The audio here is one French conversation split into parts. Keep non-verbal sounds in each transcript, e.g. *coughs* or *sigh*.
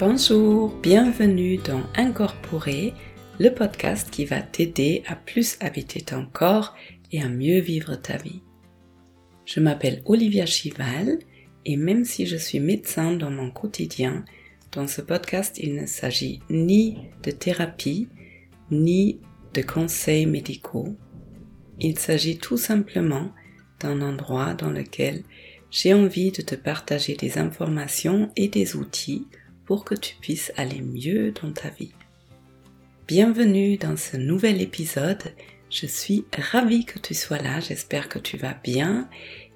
Bonjour, bienvenue dans Incorporer, le podcast qui va t'aider à plus habiter ton corps et à mieux vivre ta vie. Je m'appelle Olivia Chival et même si je suis médecin dans mon quotidien, dans ce podcast il ne s'agit ni de thérapie, ni de conseils médicaux. Il s'agit tout simplement d'un endroit dans lequel j'ai envie de te partager des informations et des outils pour que tu puisses aller mieux dans ta vie. Bienvenue dans ce nouvel épisode. Je suis ravie que tu sois là, j'espère que tu vas bien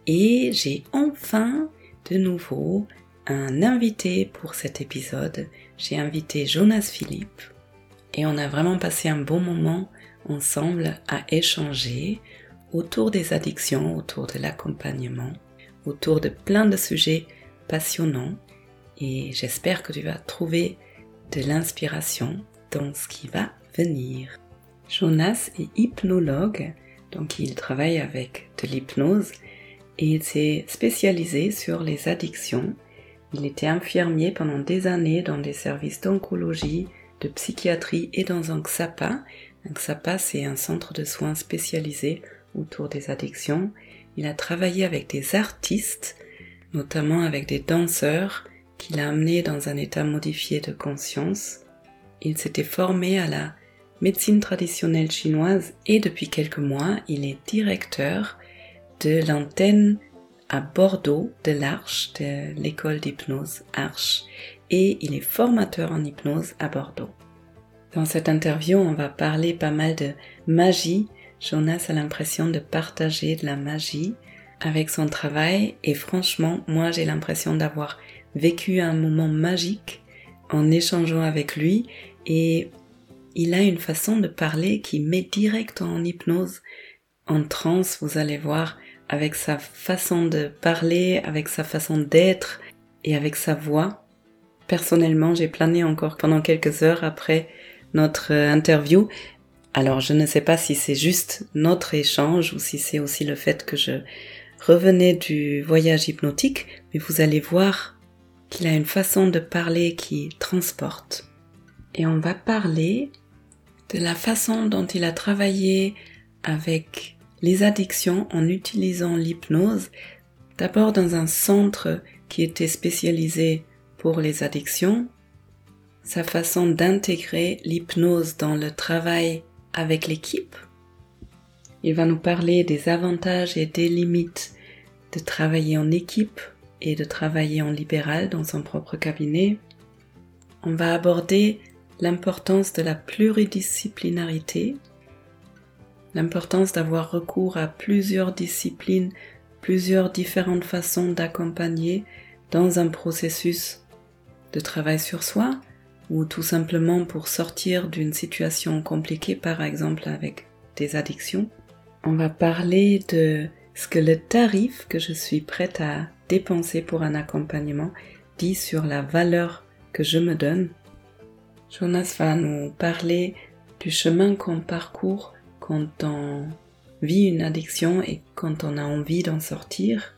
et j'ai enfin de nouveau un invité pour cet épisode. J'ai invité Jonas Philippe et on a vraiment passé un bon moment ensemble à échanger autour des addictions, autour de l'accompagnement, autour de plein de sujets passionnants et j'espère que tu vas trouver de l'inspiration dans ce qui va venir. Jonas est hypnologue, donc il travaille avec de l'hypnose et il s'est spécialisé sur les addictions. Il était infirmier pendant des années dans des services d'oncologie, de psychiatrie et dans un XAPA. Un XAPA, c'est un centre de soins spécialisé autour des addictions. Il a travaillé avec des artistes, notamment avec des danseurs, qu'il a amené dans un état modifié de conscience. Il s'était formé à la médecine traditionnelle chinoise et depuis quelques mois, il est directeur de l'antenne à Bordeaux de l'Arche, de l'école d'hypnose Arche, et il est formateur en hypnose à Bordeaux. Dans cette interview, on va parler pas mal de magie. Jonas a l'impression de partager de la magie avec son travail et franchement, moi j'ai l'impression d'avoir vécu un moment magique en échangeant avec lui et il a une façon de parler qui met direct en hypnose, en transe, vous allez voir, avec sa façon de parler, avec sa façon d'être et avec sa voix. Personnellement, j'ai plané encore pendant quelques heures après notre interview. Alors, je ne sais pas si c'est juste notre échange ou si c'est aussi le fait que je revenais du voyage hypnotique, mais vous allez voir qu'il a une façon de parler qui transporte. Et on va parler de la façon dont il a travaillé avec les addictions en utilisant l'hypnose, d'abord dans un centre qui était spécialisé pour les addictions, sa façon d'intégrer l'hypnose dans le travail avec l'équipe. Il va nous parler des avantages et des limites de travailler en équipe et de travailler en libéral dans son propre cabinet, on va aborder l'importance de la pluridisciplinarité, l'importance d'avoir recours à plusieurs disciplines, plusieurs différentes façons d'accompagner dans un processus de travail sur soi ou tout simplement pour sortir d'une situation compliquée par exemple avec des addictions. On va parler de ce que le tarif que je suis prête à dépenser pour un accompagnement dit sur la valeur que je me donne. Jonas va nous parler du chemin qu'on parcourt quand on vit une addiction et quand on a envie d'en sortir.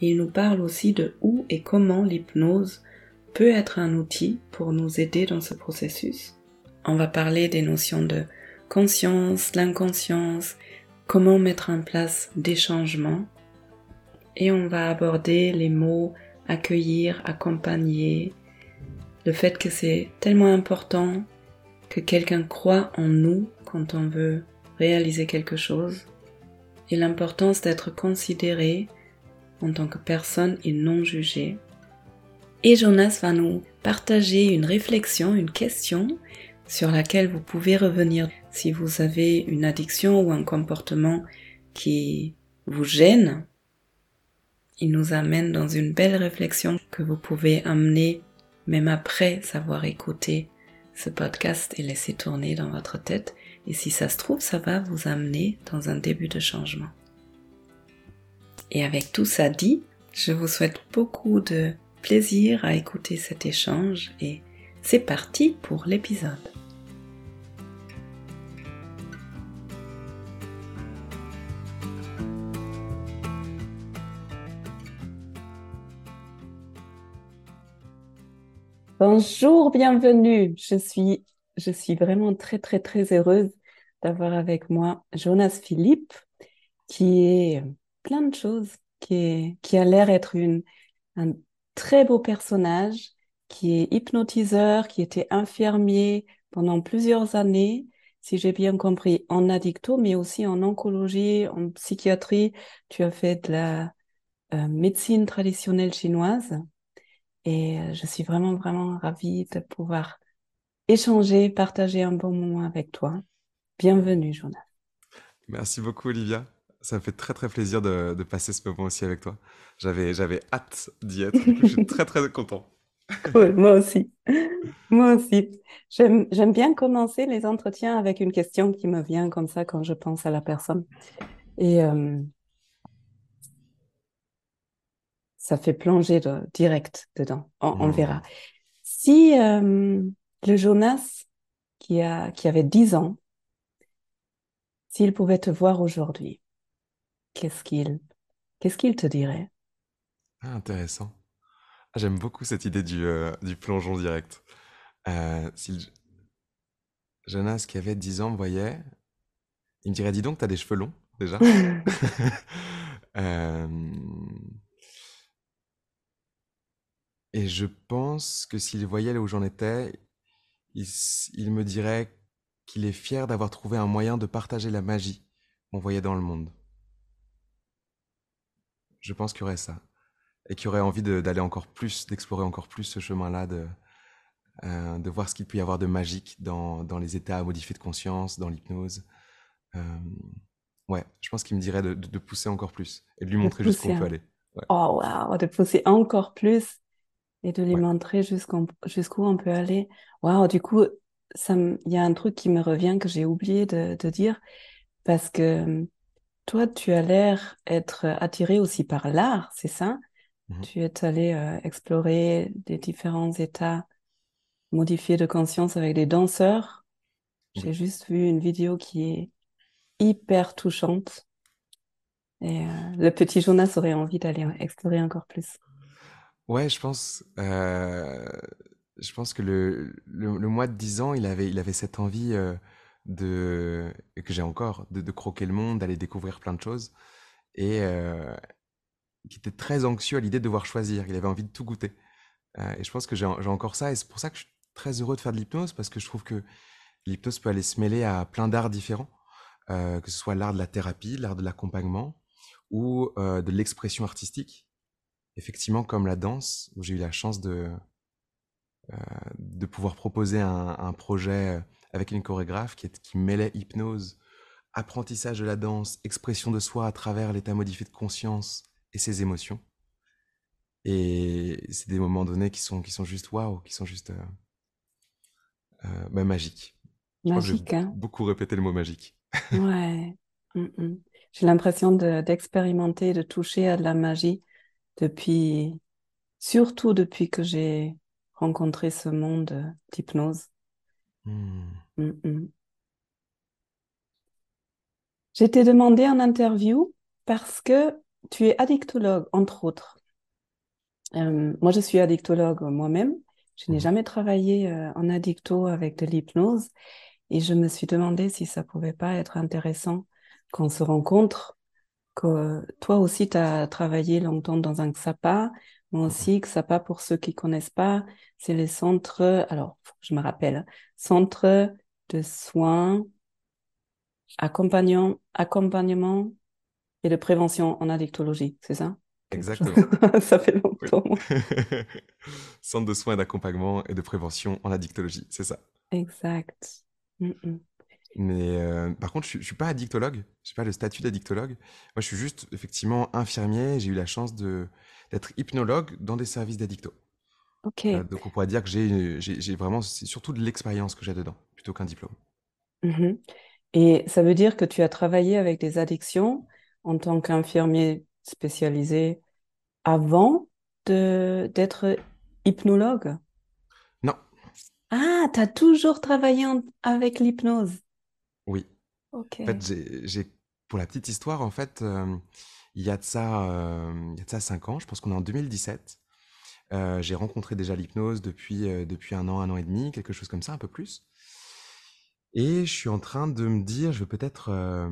il nous parle aussi de où et comment l'hypnose peut être un outil pour nous aider dans ce processus. On va parler des notions de conscience, l'inconscience, comment mettre en place des changements et on va aborder les mots accueillir, accompagner, le fait que c'est tellement important que quelqu'un croit en nous quand on veut réaliser quelque chose. Et l'importance d'être considéré en tant que personne et non jugé. Et Jonas va nous partager une réflexion, une question sur laquelle vous pouvez revenir si vous avez une addiction ou un comportement qui vous gêne il nous amène dans une belle réflexion que vous pouvez amener même après savoir écouter ce podcast et laisser tourner dans votre tête. Et si ça se trouve, ça va vous amener dans un début de changement. Et avec tout ça dit, je vous souhaite beaucoup de plaisir à écouter cet échange et c'est parti pour l'épisode. Bonjour, bienvenue. Je suis, je suis vraiment très, très, très heureuse d'avoir avec moi Jonas Philippe, qui est plein de choses, qui est, qui a l'air être une, un très beau personnage, qui est hypnotiseur, qui était infirmier pendant plusieurs années, si j'ai bien compris, en addicto, mais aussi en oncologie, en psychiatrie. Tu as fait de la euh, médecine traditionnelle chinoise. Et euh, je suis vraiment, vraiment ravie de pouvoir échanger, partager un bon moment avec toi. Bienvenue, Jonas. Merci beaucoup, Olivia. Ça me fait très très plaisir de, de passer ce moment aussi avec toi. J'avais, j'avais hâte d'y être. Du coup, je suis très très content. *laughs* Cool, moi aussi. Moi aussi. J'aime, j'aime bien commencer les entretiens avec une question qui me vient comme ça quand je pense à la personne. Et euh, ça fait plonger de, direct dedans. On, on verra. Hmm. Si euh, le Jonas qui, a, qui avait 10 ans, s'il pouvait te voir aujourd'hui, qu'est-ce qu'il qu'est-ce qu'il te dirait? Ah, intéressant. Ah, j'aime beaucoup cette idée du, euh, du plongeon direct. Euh, si le- Jonas qui avait 10 ans me voyait, il me dirait, dis donc, t'as des cheveux longs déjà. *laughs* *laughs* Euh, et je pense que s'il voyait là où j'en étais, il, s- il me dirait qu'il est fier d'avoir trouvé un moyen de partager la magie qu'on voyait dans le monde. Je pense qu'il y aurait ça. Et qu'il aurait envie de- d'aller encore plus, d'explorer encore plus ce chemin-là, de, euh, de voir ce qu'il peut y avoir de magique dans, dans les états modifiés de conscience, dans l'hypnose. Euh, ouais, je pense qu'il me dirait de, de- de pousser encore plus et de lui De montrer jusqu'où pousser on peut aller. Ouais, Oh, wow, de pousser encore plus et de ouais. montrer jusqu'où on peut aller. Wow, du coup, il y a un truc qui me revient que j'ai oublié de, de dire parce que toi, tu as l'air être attiré aussi par l'art, c'est ça? Mhm. Tu es allé euh, explorer des différents états modifiés de conscience avec des danseurs. Oui. J'ai juste vu une vidéo qui est hyper touchante et euh, le petit Jonas aurait envie d'aller explorer encore plus. Ouais, je pense, euh, je pense que le, le, mois de 10 ans, il avait, il avait cette envie euh, de, que j'ai encore, de, croquer le monde, d'aller découvrir plein de choses, et euh, qui était très anxieux à l'idée de devoir choisir. Il avait envie de tout goûter. Euh, et je pense que j'ai encore ça, et c'est pour ça que je suis très heureux de faire de l'hypnose, parce que je trouve que l'hypnose peut aller se mêler à plein d'arts différents, que ce soit l'art de la thérapie, l'art de l'accompagnement, ou de l'expression artistique. Effectivement, comme la danse, où j'ai eu la chance de, de pouvoir proposer un, un projet avec une chorégraphe qui, est- qui mêlait hypnose, apprentissage de la danse, expression de soi à travers l'état modifié de conscience et ses émotions. Et c'est des moments donnés qui sont, qui sont juste waouh, qui sont juste euh, euh, bah, magiques. Magique, hein? beaucoup répété le mot magique. Ouais. Mm, mm. J'ai l'impression de, d'expérimenter, de toucher à de la magie depuis, surtout depuis que j'ai rencontré ce monde d'hypnose. Hmm. Mm, mm. Je t'ai demandé en interview parce que tu es addictologue, entre autres. Euh, moi, je suis addictologue moi-même. Je n'ai Mhm. jamais travaillé euh, en addicto avec de l'hypnose et je me suis demandé si ça pouvait pas être intéressant qu'on se rencontre, que toi aussi, tu as travaillé longtemps dans un XAPA, moi aussi, XAPA, pour ceux qui connaissent pas, c'est les centres, alors, je me rappelle, centre de soins, accompagnement, accompagnement et de prévention en addictologie, c'est ça? Exactement. *laughs* Ça fait Oui. longtemps. *laughs* Centre de soins et d'accompagnement et de prévention en addictologie, c'est ça. Exact. Mm, mm. Mais euh, par contre, je, je suis pas addictologue, je suis pas le statut d'addictologue. Moi, je suis juste effectivement infirmier. J'ai eu la chance de d'être hypnologue dans des services d'addicto. Euh, Ok. donc, on pourrait dire que j'ai vraiment, c'est surtout de l'expérience que j'ai dedans, plutôt qu'un diplôme. Mhm. Et ça veut dire que tu as travaillé avec des addictions en tant qu'infirmier spécialisé avant d'être hypnologue? Non, Ah, tu as toujours travaillé en- avec l'hypnose. Oui. Ok. En fait, j'ai j'ai- pour la petite histoire, en fait, euh, il y a de ça, euh, il y a de ça cinq ans. Je pense qu'on est en 2017. Euh, j'ai rencontré déjà l'hypnose depuis, euh, depuis un an, un an et demi, quelque chose comme ça, un peu plus. Et je suis en train de me dire, je vais peut-être euh,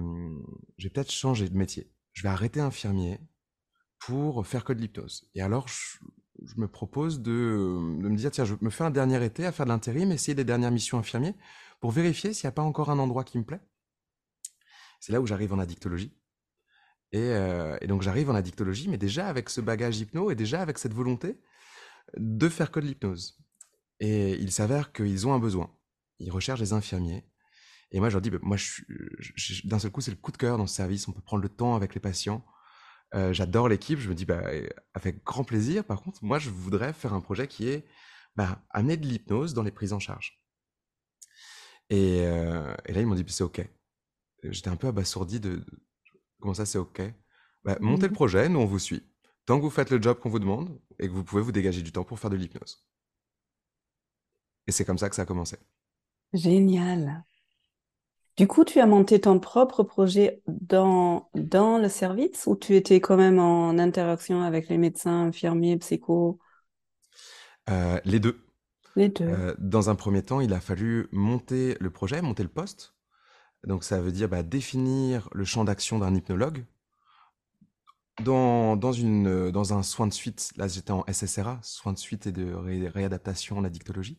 je vais peut-être changer de métier. Je vais arrêter infirmier pour faire que de l'hypnose. Et alors, je, je me propose de, de, me dire, tiens, je me fais un dernier été à faire de l'intérim, essayer des dernières missions infirmiers pour vérifier s'il n'y a pas encore un endroit qui me plaît. C'est là où j'arrive en addictologie. Et, euh, et donc j'arrive en addictologie, mais déjà avec ce bagage hypno et déjà avec cette volonté de faire que de l'hypnose. Et il s'avère qu'ils ont un besoin. Ils recherchent des infirmiers. Et moi, je leur dis, bah, moi, d'un seul coup, c'est le coup de cœur dans ce service. On peut prendre le temps avec les patients. Euh, J'adore l'équipe. Je me dis, bah, avec grand plaisir. Par contre, moi, je voudrais faire un projet qui est bah, amener de l'hypnose dans les prises en charge. Et, euh, et là, ils m'ont dit, c'est OK. J'étais un peu abasourdi de, comment ça, c'est OK. Bah, montez le mmh projet, nous, on vous suit. Tant que vous faites le job qu'on vous demande et que vous pouvez vous dégager du temps pour faire de l'hypnose. Et c'est comme ça que ça a commencé. Génial. Du coup, tu as monté ton propre projet dans, dans le service ou tu étais quand même en interaction avec les médecins, infirmiers, psychos? Euh, Les deux. Euh, dans un premier temps, il a fallu monter le projet, monter le poste. Donc ça veut dire bah, définir le champ d'action d'un hypnologue. Dans, dans, dans un soin de suite, là j'étais en SSRA, soin de suite et de réadaptation en addictologie.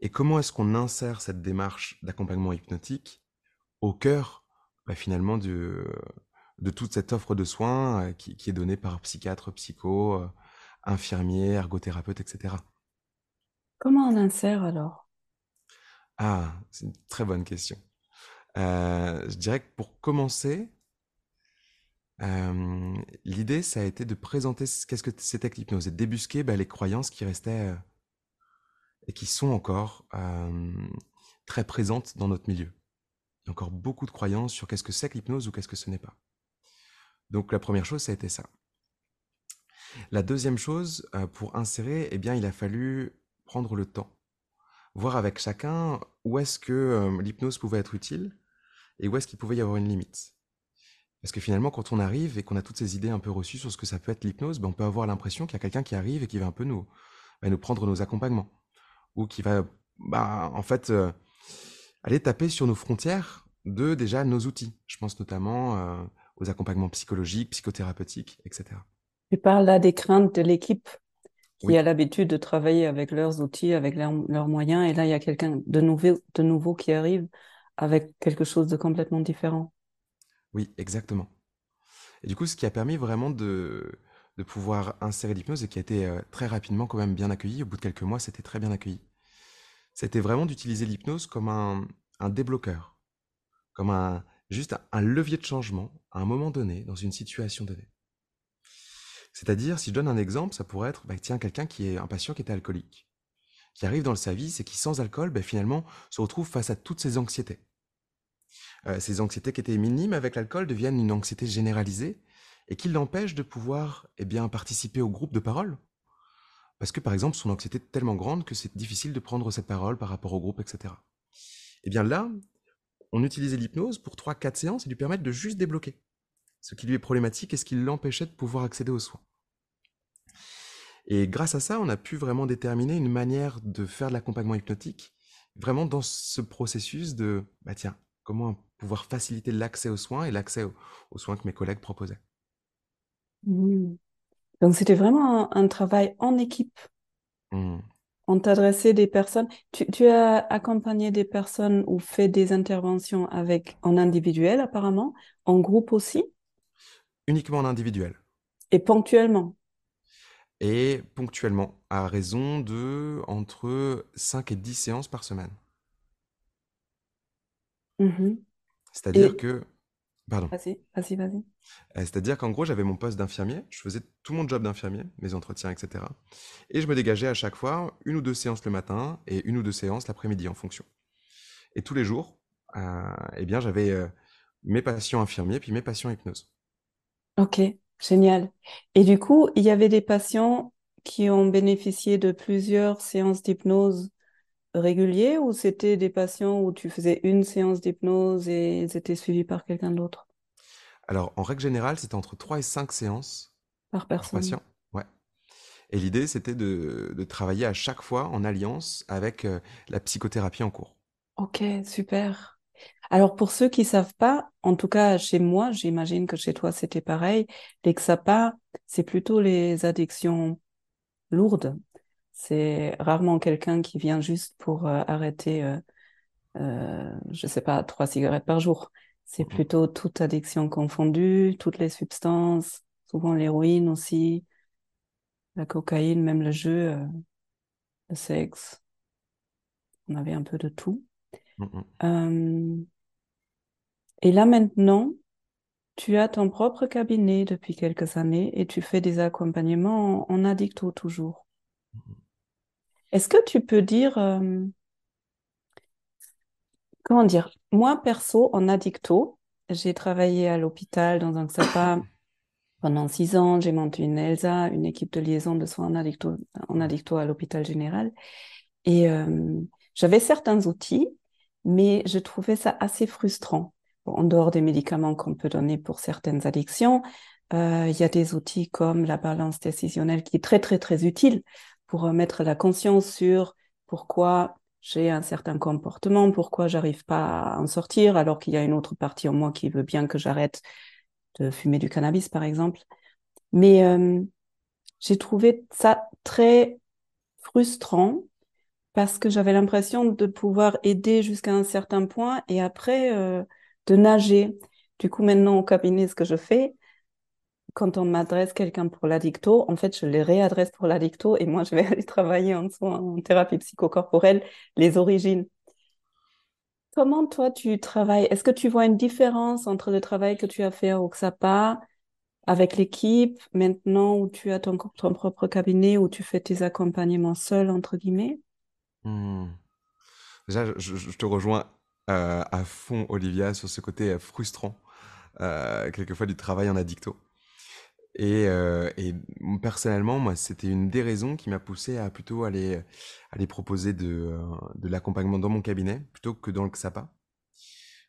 Et comment est-ce qu'on insère cette démarche d'accompagnement hypnotique au cœur bah, finalement de, toute cette offre de soins euh, qui, est donnée par psychiatre, psycho, euh, infirmier, ergothérapeute, etc. Comment on insère alors? Ah, c'est une très bonne question. Euh, je dirais que pour commencer, euh, l'idée, ça a été de présenter qu'est-ce que c'était que l'hypnose et de débusquer bah, les croyances qui restaient euh, et qui sont encore très présentes dans notre milieu. Il y a encore beaucoup de croyances sur qu'est-ce que c'est que l'hypnose ou qu'est-ce que ce n'est pas. Donc la première chose, ça a été ça. La deuxième chose, pour insérer, eh bien, il a fallu prendre le temps, voir avec chacun où est-ce que euh, l'hypnose pouvait être utile et où est-ce qu'il pouvait y avoir une limite. Parce que finalement, quand on arrive et qu'on a toutes ces idées un peu reçues sur ce que ça peut être l'hypnose, ben on peut avoir l'impression qu'il y a quelqu'un qui arrive et qui va un peu nous, ben prendre nos accompagnements. Ou qui va, ben, en fait, euh, aller taper sur nos frontières de déjà nos outils. Je pense notamment euh, aux accompagnements psychologiques, psychothérapeutiques, etc. Tu parles là des craintes de l'équipe qui oui. a l'habitude de travailler avec leurs outils, avec leurs, leurs moyens, et là, il y a quelqu'un de nouveau, de nouveau qui arrive avec quelque chose de complètement différent. Oui, exactement. Et du coup, ce qui a permis vraiment de, de pouvoir insérer l'hypnose et qui a été euh, très rapidement quand même bien accueilli, au bout de quelques mois, c'était très bien accueilli. C'était vraiment d'utiliser l'hypnose comme un, un, débloqueur, comme un, juste un, un levier de changement à un moment donné, dans une situation donnée. C'est-à-dire, si je donne un exemple, ça pourrait être, bah, tiens, quelqu'un qui est un patient qui était alcoolique, qui arrive dans le service et qui, sans alcool, bah, finalement, se retrouve face à toutes ces anxiétés. Euh, ces anxiétés qui étaient minimes avec l'alcool deviennent une anxiété généralisée et qui l'empêche de pouvoir eh participer au groupe de parole. Parce que, par exemple, son anxiété est tellement grande que c'est difficile de prendre cette parole par rapport au groupe, etc. Eh bien là, on utilisait l'hypnose pour 3-4 séances et lui permettre de juste débloquer ce qui lui est problématique et ce qui l'empêchait de pouvoir accéder aux soins. Et grâce à ça, on a pu vraiment déterminer une manière de faire de l'accompagnement hypnotique, vraiment dans ce processus de, bah tiens, comment pouvoir faciliter l'accès aux soins et l'accès aux, aux, soins que mes collègues proposaient. Mmh. Donc c'était vraiment un, un, travail en équipe. Mmh. On t'adressait des personnes. Tu, tu, as accompagné des personnes ou fait des interventions avec en individuel apparemment, en groupe aussi? Uniquement en individuel. Et ponctuellement Et ponctuellement, à raison de entre 5 et 10 séances par semaine. Mmh. C'est-à-dire et... que... Pardon. Vas-y, vas-y, vas-y. C'est-à-dire qu'en gros, j'avais mon poste d'infirmier, je faisais tout mon job d'infirmier, mes entretiens, etc. Et je me dégageais à chaque fois une ou deux séances le matin et une ou deux séances l'après-midi en fonction. Et tous les jours, euh, eh bien, j'avais euh, mes patients infirmiers puis mes patients hypnose. Ok, génial. Et du coup, il y avait des patients qui ont bénéficié de plusieurs séances d'hypnose réguliers ou c'était des patients où tu faisais une séance d'hypnose et ils étaient suivis par quelqu'un d'autre? Alors, en règle générale, c'était entre 3 et 5 séances par personne. Par patient. Ouais. Et l'idée, c'était de, de, travailler à chaque fois en alliance avec euh, la psychothérapie en cours. Ok, super. Alors pour ceux qui savent pas, en tout cas chez moi, j'imagine que chez toi c'était pareil, les XAPA, c'est plutôt les addictions lourdes. C'est rarement quelqu'un qui vient juste pour euh, arrêter, euh, euh, je sais pas, trois cigarettes par jour. C'est plutôt toute addiction confondue, toutes les substances, souvent l'héroïne aussi, la cocaïne, même le jeu, euh, le sexe. On avait un peu de tout. Euh, et là maintenant, tu as ton propre cabinet depuis quelques années et tu fais des accompagnements en, addicto toujours. Est-ce que tu peux dire, euh, comment dire, moi perso en addicto, j'ai travaillé à l'hôpital dans un XAPA *coughs* pendant six ans, j'ai monté une ELSA, une équipe de liaison de soins en addicto, en addicto à l'hôpital général. Et euh, j'avais certains outils, mais je trouvais ça assez frustrant. en dehors des médicaments qu'on peut donner pour certaines addictions, euh, il y a des outils comme la balance décisionnelle qui est très très très utile pour mettre la conscience sur pourquoi j'ai un certain comportement, pourquoi j'arrive pas à en sortir alors qu'il y a une autre partie en moi qui veut bien que j'arrête de fumer du cannabis par exemple. Mais euh, j'ai trouvé ça très frustrant parce que j'avais l'impression de pouvoir aider jusqu'à un certain point et après euh, de nager. Du coup, maintenant au cabinet, ce que je fais, quand on m'adresse quelqu'un pour l'addicto, en fait, je les réadresse pour l'addicto et moi, *laughs* je vais aller travailler en, en thérapie psychocorporelle les origines. Comment toi, tu travailles? Est-ce que tu vois une différence entre le travail que tu as fait au XAPA avec l'équipe, maintenant où tu as ton, propre cabinet, où tu fais tes accompagnements seul, entre guillemets? Mmh. Déjà, je, te rejoins euh, à fond, Olivia, sur ce côté euh, frustrant, euh, quelquefois du travail en addicto. Et, personnellement, moi, c'était une des raisons qui m'a poussé à plutôt aller, proposer de, l'accompagnement dans mon cabinet plutôt que dans le XAPA.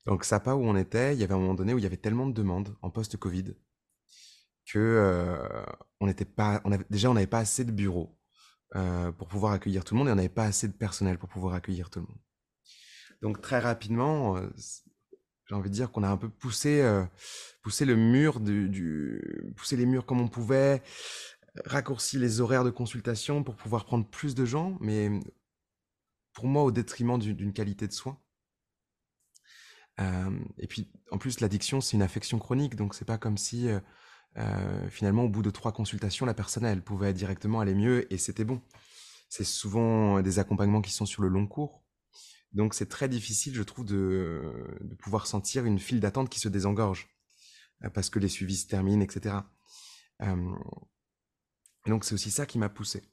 Dans le XAPA où on était, il y avait un moment donné où il y avait tellement de demandes en post-Covid que on pas, déjà on n'avait pas assez de bureaux euh, pour pouvoir accueillir tout le monde et on n'avait pas assez de personnel pour pouvoir accueillir tout le monde. Donc très rapidement, euh, j'ai envie de dire qu'on a un peu poussé, euh, poussé le mur du, poussé les murs comme on pouvait, raccourci les horaires de consultation pour pouvoir prendre plus de gens, mais pour moi au détriment d'une qualité de soins. et puis en plus l'addiction c'est une affection chronique, donc c'est pas comme si euh, finalement, au bout de trois consultations, la personne, elle pouvait directement aller mieux et c'était bon. C'est souvent des accompagnements qui sont sur le long cours. Donc c'est très difficile, je trouve, de, pouvoir sentir une file d'attente qui se désengorge euh, parce que les suivis se terminent, etc. Euh, donc c'est aussi ça qui m'a poussé.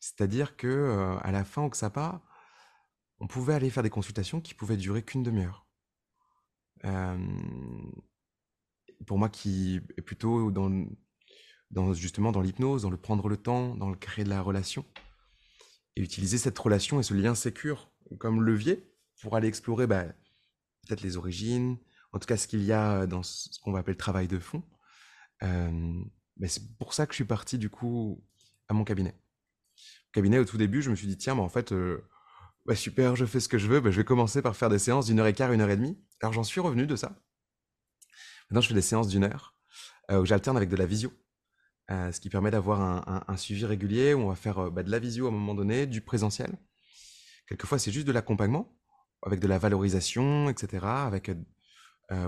C'est-à-dire que à la fin au XAPA, on pouvait aller faire des consultations qui pouvaient durer qu'une demi-heure. Euh, pour moi qui est plutôt dans, justement dans l'hypnose, dans le prendre le temps, dans le créer de la relation, et utiliser cette relation et ce lien sécure comme levier pour aller explorer bah, peut-être les origines, en tout cas ce qu'il y a dans ce qu'on va appeler le travail de fond. Euh, c'est pour ça que je suis parti du coup à mon cabinet. cabinet au tout début, je me suis dit tiens, mais en fait, euh, bah, super, je fais ce que je veux, bah, je vais commencer par faire des séances d'une heure et quart, une heure et demie. Alors j'en suis revenu de ça. Maintenant, je fais des séances d'une heure euh, où j'alterne avec de la visio. Euh, ce qui permet d'avoir un, suivi régulier où on va faire euh, bah, de la visio à un moment donné, du présentiel. Quelquefois, c'est juste de l'accompagnement, avec de la valorisation, etc., avec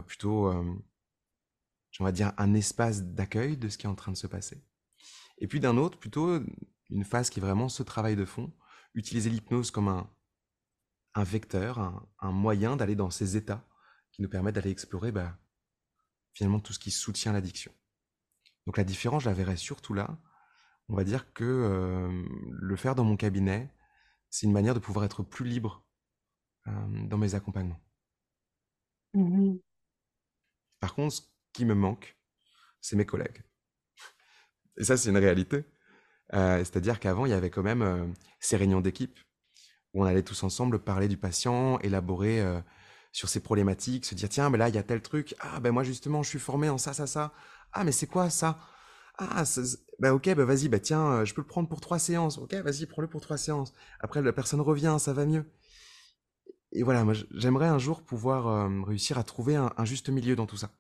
plutôt, on va dire, un espace d'accueil de ce qui est en train de se passer. Et puis d'un autre, plutôt une phase qui est vraiment ce travail de fond, utiliser l'hypnose comme un, un vecteur, un, moyen d'aller dans ces états qui nous permettent d'aller explorer bah, finalement tout ce qui soutient l'addiction. Donc la différence, je la verrais surtout là. On va dire que euh, le faire dans mon cabinet, c'est une manière de pouvoir être plus libre euh, dans mes accompagnements. Mmh Par contre, ce qui me manque, c'est mes collègues. Et ça, c'est une réalité. Euh, c'est-à-dire qu'avant, il y avait quand même ces réunions d'équipe où on allait tous ensemble parler du patient, élaborer sur ces problématiques, se dire tiens, mais là, il y a tel truc. Ah, ben moi, justement, je suis formé en ça, ça, ça. Ah, mais c'est quoi ça? Ah, bah ok, bah vas-y, bah tiens, euh, je peux le prendre pour trois séances. Ok, vas-y, prends-le pour trois séances. Après, la personne revient, ça va mieux. Et voilà, moi, j'aimerais un jour pouvoir euh, réussir à trouver un, juste milieu dans tout ça.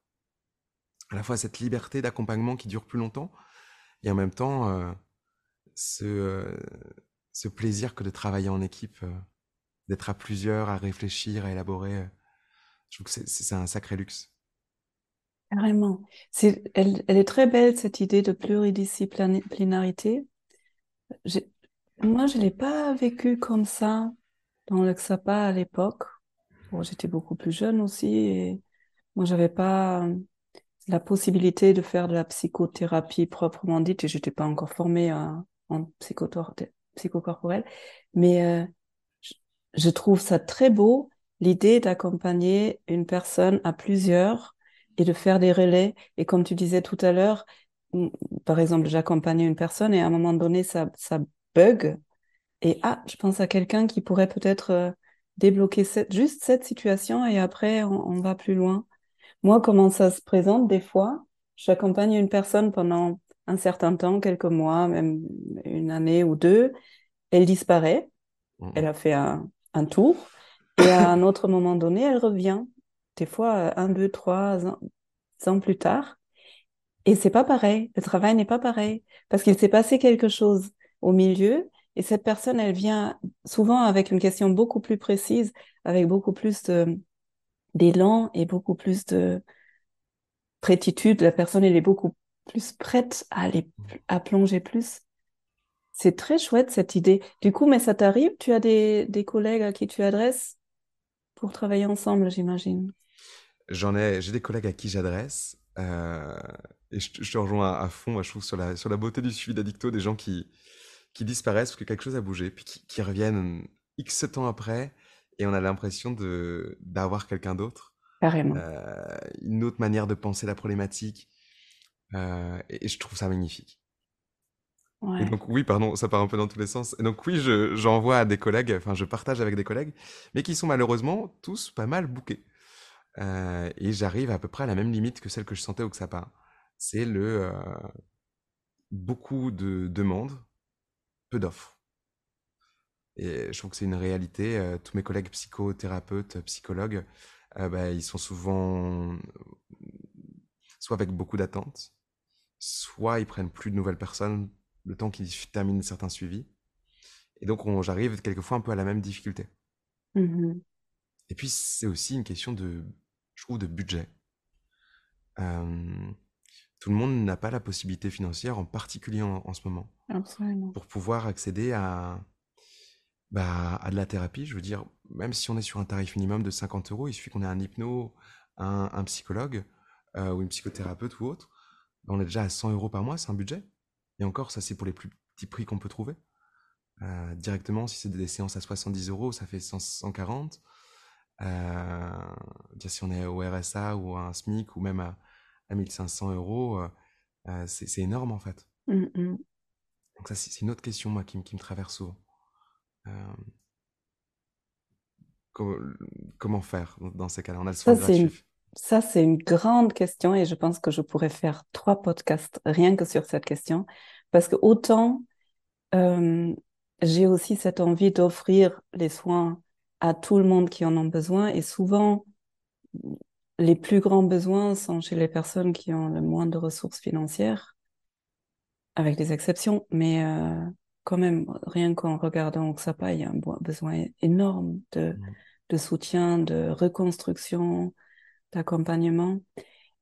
À la fois cette liberté d'accompagnement qui dure plus longtemps, et en même temps, euh, ce plaisir que de travailler en équipe, d'être à plusieurs, à réfléchir, à élaborer. je trouve que c'est un sacré luxe. Carrément. C'est, elle, elle, est très belle, cette idée de pluridisciplinarité. Moi, je ne l'ai pas vécu comme ça dans le XAPA à l'époque. Bon, j'étais beaucoup plus jeune aussi et moi, j'avais pas la possibilité de faire de la psychothérapie proprement dite et j'étais pas encore formée en psychocorporel. Mais euh, je, trouve ça très beau, l'idée d'accompagner une personne à plusieurs et de faire des relais. Et comme tu disais tout à l'heure, par exemple, j'accompagnais une personne et à un moment donné, ça, ça bug. Et ah, je pense à quelqu'un qui pourrait peut-être euh, débloquer cette, juste cette situation et après, on, va plus loin. Moi, comment ça se présente des fois J'accompagne une personne pendant un certain temps, quelques mois, même une année ou deux. Elle disparaît. Mmh. Elle a fait un, un tour. Et à un autre moment donné, elle revient des fois euh, un, deux, trois ans, plus tard. Et c'est pas pareil. Le travail n'est pas pareil parce qu'il s'est passé quelque chose au milieu et cette personne, elle vient souvent avec une question beaucoup plus précise, avec beaucoup plus d'élan et beaucoup plus de prétitude. La personne, elle est beaucoup plus prête à aller, à plonger plus. C'est très chouette cette idée. Du coup, mais ça t'arrive? Tu as des, des collègues à qui tu adresses pour travailler ensemble, j'imagine? J'en ai, j'ai des collègues à qui j'adresse. Euh, et je, te rejoins à, fond, je trouve, sur la, sur la beauté du suivi d'addicto, des gens qui, qui disparaissent parce que quelque chose a bougé, puis qui, reviennent X temps après, et on a l'impression de, d'avoir quelqu'un d'autre. Carrément. Euh, une autre manière de penser la problématique. Euh, et, je trouve ça magnifique. Ouais. Donc oui, pardon, ça part un peu dans tous les sens. Et donc oui, je, j'envoie à des collègues, enfin je partage avec des collègues, mais qui sont malheureusement tous pas mal bouqués. Euh, et j'arrive à peu près à la même limite que celle que je sentais au XAPA. C'est le euh, beaucoup de demandes, peu d'offres. Et je trouve que c'est une réalité. Euh, tous mes collègues psychothérapeutes, psychologues, bah, ils sont souvent soit avec beaucoup d'attentes, soit ils prennent plus de nouvelles personnes le temps qu'ils terminent certains suivis. Et donc j'arrive quelquefois un peu à la même difficulté. Mmh Et puis c'est aussi une question de je trouve, de budget. tout le monde n'a pas la possibilité financière, en particulier en, ce moment, pour pouvoir accéder à, bah, à de la thérapie. Je veux dire, même si on est sur un tarif minimum de 50 euros, il suffit qu'on ait un hypno, un, psychologue euh, ou une psychothérapeute ou autre. On est déjà à 100 euros par mois, c'est un budget. Et encore, ça c'est pour les plus petits prix qu'on peut trouver. Euh, directement, si c'est des séances à 70 euros, ça fait 140. Euh, si on est au RSA ou à un SMIC ou même à, à 1500 euros, euh, c'est énorme en fait. Mmh, mmh. Donc ça, c'est une autre question moi qui, qui me traverse souvent. comment faire dans ces cas-là? On a le soin gratuit. Ça, c'est une grande question et je pense que je pourrais faire trois podcasts rien que sur cette question. Parce que autant j'ai aussi cette envie d'offrir les soins à tout le monde qui en ont besoin. Et souvent, les plus grands besoins sont chez les personnes qui ont le moins de ressources financières, avec des exceptions. Mais euh, quand même, rien qu'en regardant Oxapa, il y a un besoin énorme de, mmh. de soutien, de reconstruction, d'accompagnement.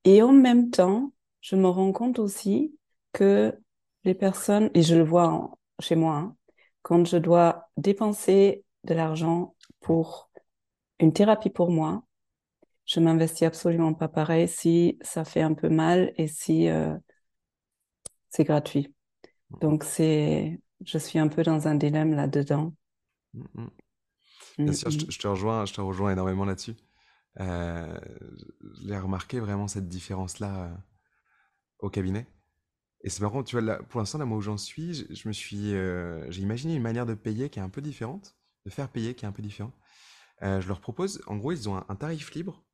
Et en même temps, je me rends compte aussi que les personnes, et je le vois chez moi, hein, quand je dois dépenser de l'argent pour une thérapie pour moi, je m'investis absolument pas pareil si ça fait un peu mal et si euh, c'est gratuit. Donc c'est, je suis un peu dans un dilemme là-dedans. Mm, mm. Bien sûr, je, te rejoins, je te rejoins énormément là-dessus. Euh, j'ai remarqué vraiment cette différence-là euh, au cabinet. Et c'est marrant, tu vois, pour l'instant, là, où j'en suis, je, me suis, euh, j'ai imaginé une manière de payer qui est un peu différente de faire payer qui est un peu différent. Euh, je leur propose, en gros, ils ont un, tarif libre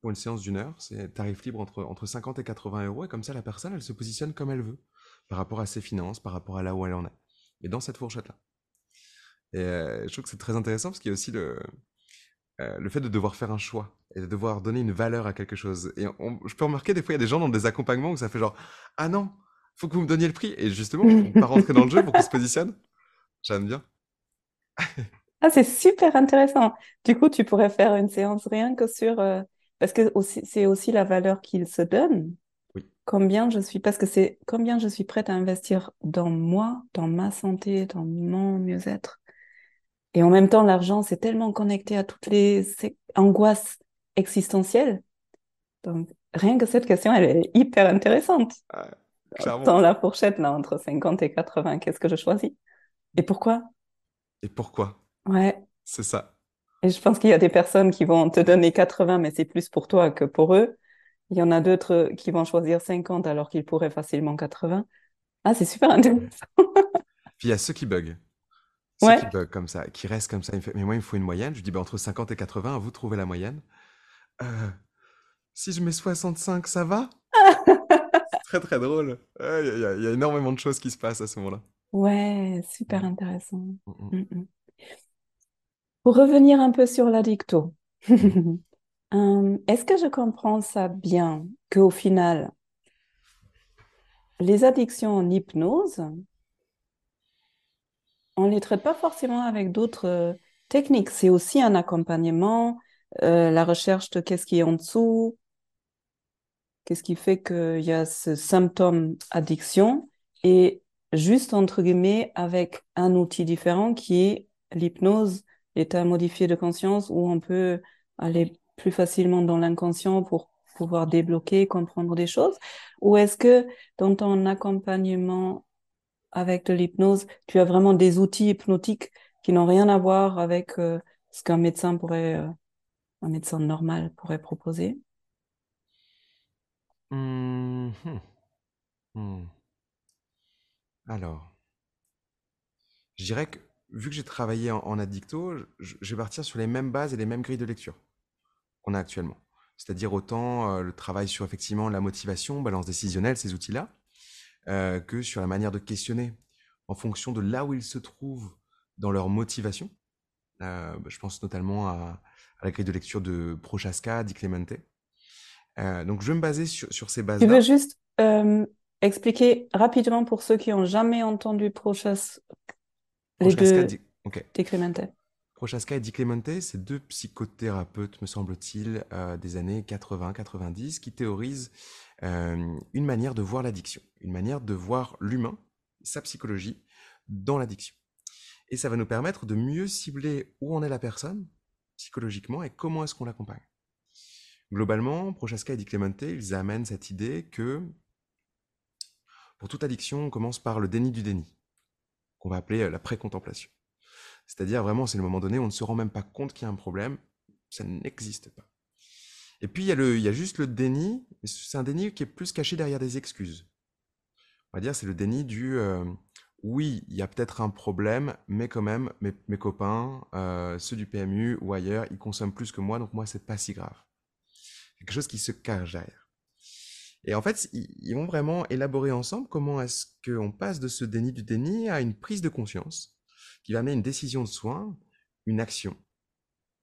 pour une séance d'une heure, c'est tarif libre entre, entre 50 et 80 euros, et comme ça, la personne, elle se positionne comme elle veut, par rapport à ses finances, par rapport à là où elle en est, et dans cette fourchette-là. Et je trouve que c'est très intéressant parce qu'il y a aussi le, euh, le fait de devoir faire un choix et de devoir donner une valeur à quelque chose. Et je peux remarquer des fois, il y a des gens dans des accompagnements où ça fait genre Ah non, faut que vous me donniez le prix. Et justement, on ne pas rentrer dans le jeu pour qu'on se positionne. J'aime bien. *laughs* ah, c'est super intéressant. Du coup, tu pourrais faire une séance rien que sur. Euh, parce que c'est aussi la valeur qu'il se donne. Oui. Combien je suis. Parce que c'est combien je suis prête à investir dans moi, dans ma santé, dans mon mieux-être. Et en même temps, l'argent, c'est tellement connecté à toutes les angoisses existentielles. Donc, rien que cette question, elle est hyper intéressante. Dans la fourchette, là, entre 50 et 80, qu'est-ce que je choisis? Et pourquoi? Et pourquoi? Ouais. C'est ça. Et je pense qu'il y a des personnes qui vont te donner 80, mais c'est plus pour toi que pour eux. Il y en a d'autres qui vont choisir 50 alors qu'ils pourraient facilement 80. Ah, c'est super intéressant. Puis il y a ceux qui bug. Ceux qui bug comme ça, qui restent comme ça. Il me fait, mais moi, il me faut une moyenne. Je dis, bah, entre 50 et 80, vous trouvez la moyenne. Euh, si je mets 65, ça va? *laughs* Très, très drôle. Il y, a énormément de choses qui se passent à ce moment-là. Ouais, super mmh. intéressant. Mmh, mmh. Pour revenir un peu sur l'addicto, hum, *laughs* est-ce que je comprends ça bien, qu'au final, les addictions en hypnose, on ne les traite pas forcément avec d'autres euh, techniques. C'est aussi un accompagnement, euh, la recherche de qu'est-ce qui est en dessous, qu'est-ce qui fait qu'il y a ce symptôme addiction, et juste entre guillemets avec un outil différent qui est l'hypnose, l'état modifié de conscience, où on peut aller plus facilement dans l'inconscient pour pouvoir débloquer, comprendre des choses, ou est-ce que dans ton accompagnement avec de l'hypnose, tu as vraiment des outils hypnotiques qui n'ont rien à voir avec euh, ce qu'un médecin pourrait, euh, un médecin normal pourrait proposer mmh mmh. Alors, je dirais que vu que j'ai travaillé en, addicto, je, vais partir sur les mêmes bases et les mêmes grilles de lecture qu'on a actuellement. C'est-à-dire autant euh, le travail sur effectivement la motivation, balance décisionnelle, ces outils-là, euh, que sur la manière de questionner en fonction de là où ils se trouvent dans leur motivation. Euh, bah, je pense notamment à, la grille de lecture de Prochaska, Di Clemente. Euh, donc je vais me baser sur, ces bases. -là. Tu veux juste expliquer rapidement pour ceux qui n'ont jamais entendu Prochaska, les deux Di, Clemente. Prochaska et Di Clemente, c'est deux psychothérapeutes, me semble-t-il, des années 80-90, qui théorisent une manière de voir l'addiction, une manière de voir l'humain, sa psychologie, dans l'addiction. Et ça va nous permettre de mieux cibler où en est la personne, psychologiquement, et comment est-ce qu'on l'accompagne. Globalement, Prochaska et Di Clemente, ils amènent cette idée que pour toute addiction, on commence par le déni du déni, qu'on va appeler euh, la précontemplation. C'est-à-dire vraiment, c'est le moment donné, on ne se rend même pas compte qu'il y a un problème, ça n'existe pas. Et puis, il y, a le, il y a juste le déni, c'est un déni qui est plus caché derrière des excuses. On va dire, c'est le déni du euh, oui, il y a peut-être un problème, mais quand même, mes, copains, euh, ceux du PMU ou ailleurs, ils consomment plus que moi, donc moi, c'est pas si grave. Quelque chose qui se cache derrière. Et en fait, ils vont vraiment élaborer ensemble comment est-ce qu'on passe de ce déni du déni à une prise de conscience qui va amener une décision de soin, une action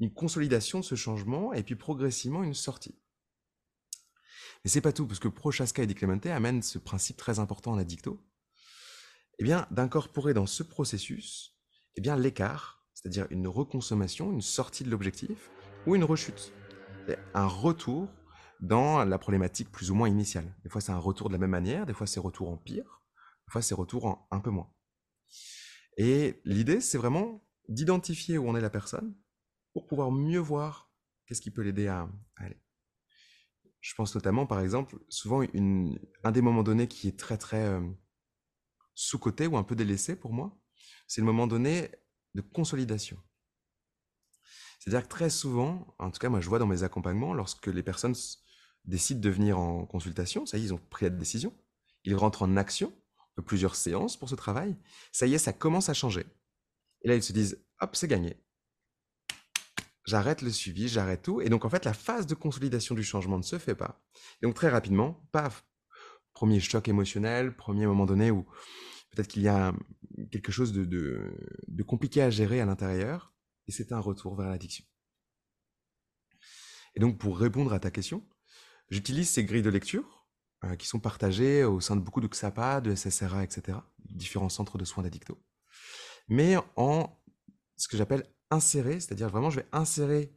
une consolidation de ce changement et puis progressivement une sortie. Mais c'est pas tout, parce que Prochaska et Di Clemente amènent ce principe très important en addicto, eh bien, d'incorporer dans ce processus, eh bien, l'écart, c'est-à-dire une reconsommation, une sortie de l'objectif, ou une rechute, un retour dans la problématique plus ou moins initiale. Des fois, c'est un retour de la même manière, des fois, c'est retour en pire, des fois, c'est retour en un peu moins. Et l'idée, c'est vraiment d'identifier où en est la personne, pour pouvoir mieux voir qu'est-ce qui peut l'aider à, aller. Je pense notamment, par exemple, souvent un des moments donnés qui est très très euh, sous-coté ou un peu délaissé pour moi, c'est le moment donné de consolidation. C'est-à-dire que très souvent, en tout cas moi je vois dans mes accompagnements, lorsque les personnes décident de venir en consultation, ça y est, ils ont pris la décision, ils rentrent en action, plusieurs séances pour ce travail, ça y est, ça commence à changer. Et là ils se disent, hop, c'est gagné, j'arrête le suivi, j'arrête tout. Et donc, en fait, la phase de consolidation du changement ne se fait pas. Et donc, très rapidement, paf, premier choc émotionnel, premier moment donné où peut-être qu'il y a quelque chose de, compliqué à gérer à l'intérieur, et c'est un retour vers l'addiction. Et donc, pour répondre à ta question, j'utilise ces grilles de lecture euh, qui sont partagées au sein de beaucoup de XAPA, de SSRA, etc., différents centres de soins d'addicto, mais en ce que j'appelle insérer, c'est-à-dire vraiment je vais insérer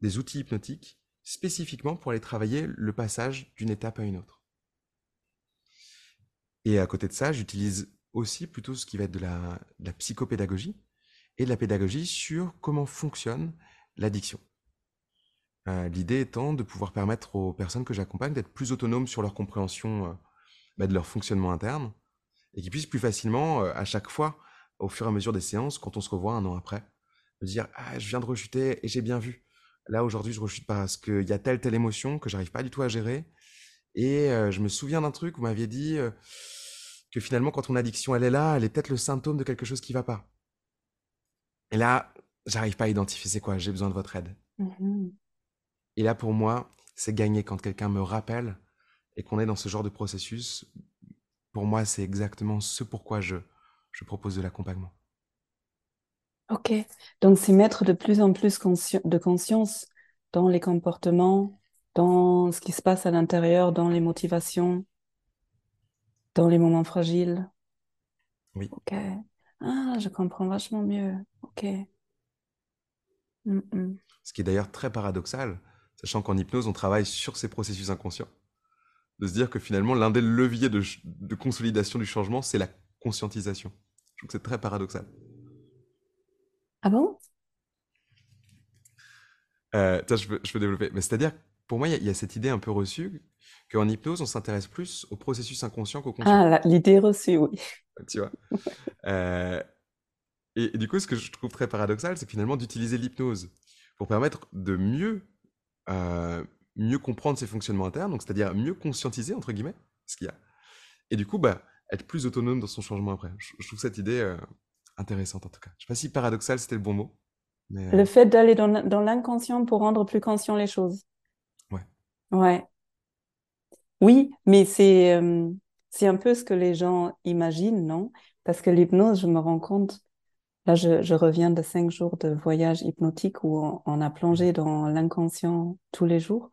des outils hypnotiques spécifiquement pour aller travailler le passage d'une étape à une autre. Et à côté de ça, j'utilise aussi plutôt ce qui va être de la, psychopédagogie et de la pédagogie sur comment fonctionne l'addiction. Euh, l'idée étant de pouvoir permettre aux personnes que j'accompagne d'être plus autonomes sur leur compréhension euh, bah, de leur fonctionnement interne et qu'ils puissent plus facilement, euh, à chaque fois, au fur et à mesure des séances, quand on se revoit un an après, me dire ah je viens de rechuter et j'ai bien vu. Là aujourd'hui je rechute parce qu'il y a telle telle émotion que j'arrive pas du tout à gérer et je me souviens d'un truc où vous m'aviez dit que finalement quand ton addiction elle est là, elle est peut-être le symptôme de quelque chose qui va pas. Et là j'arrive pas à identifier c'est quoi, j'ai besoin de votre aide. Mmh et là pour moi c'est gagné quand quelqu'un me rappelle et qu'on est dans ce genre de processus. Pour moi c'est exactement ce pourquoi je je propose de l'accompagnement. Ok, donc c'est mettre de plus en plus de conscience dans les comportements, dans ce qui se passe à l'intérieur, dans les motivations, dans les moments fragiles. Oui. Ok. Ah, je comprends vachement mieux. Ok. Mm, mm. Ce qui est d'ailleurs très paradoxal, sachant qu'en hypnose, on travaille sur ces processus inconscients. De se dire que finalement, l'un des leviers de, de consolidation du changement, c'est la conscientisation. Je trouve que c'est très paradoxal. Ah bon? Euh, je, peux, développer. Mais c'est-à-dire, pour moi, il y, a cette idée un peu reçue qu'en hypnose, on s'intéresse plus au processus inconscient qu'au conscient. Ah, l'idée reçue, oui. Tu vois. Euh, et, du coup, ce que je trouve très paradoxal, c'est finalement d'utiliser l'hypnose pour permettre de mieux, euh, mieux comprendre ses fonctionnements internes, donc c'est-à-dire mieux conscientiser, entre guillemets, ce qu'il y a. Et du coup, bah, être plus autonome dans son changement après. Je, trouve cette idée intéressante en tout cas. Je sais pas si paradoxal c'était le bon mot. Euh le fait d'aller dans, l'inconscient pour rendre plus conscient les choses. Ouais. Ouais. Oui, mais c'est euh, c'est un peu ce que les gens imaginent, non? Parce que l'hypnose, je me rends compte, là je, je, reviens de cinq jours de voyage hypnotique où on, a plongé dans l'inconscient tous les jours.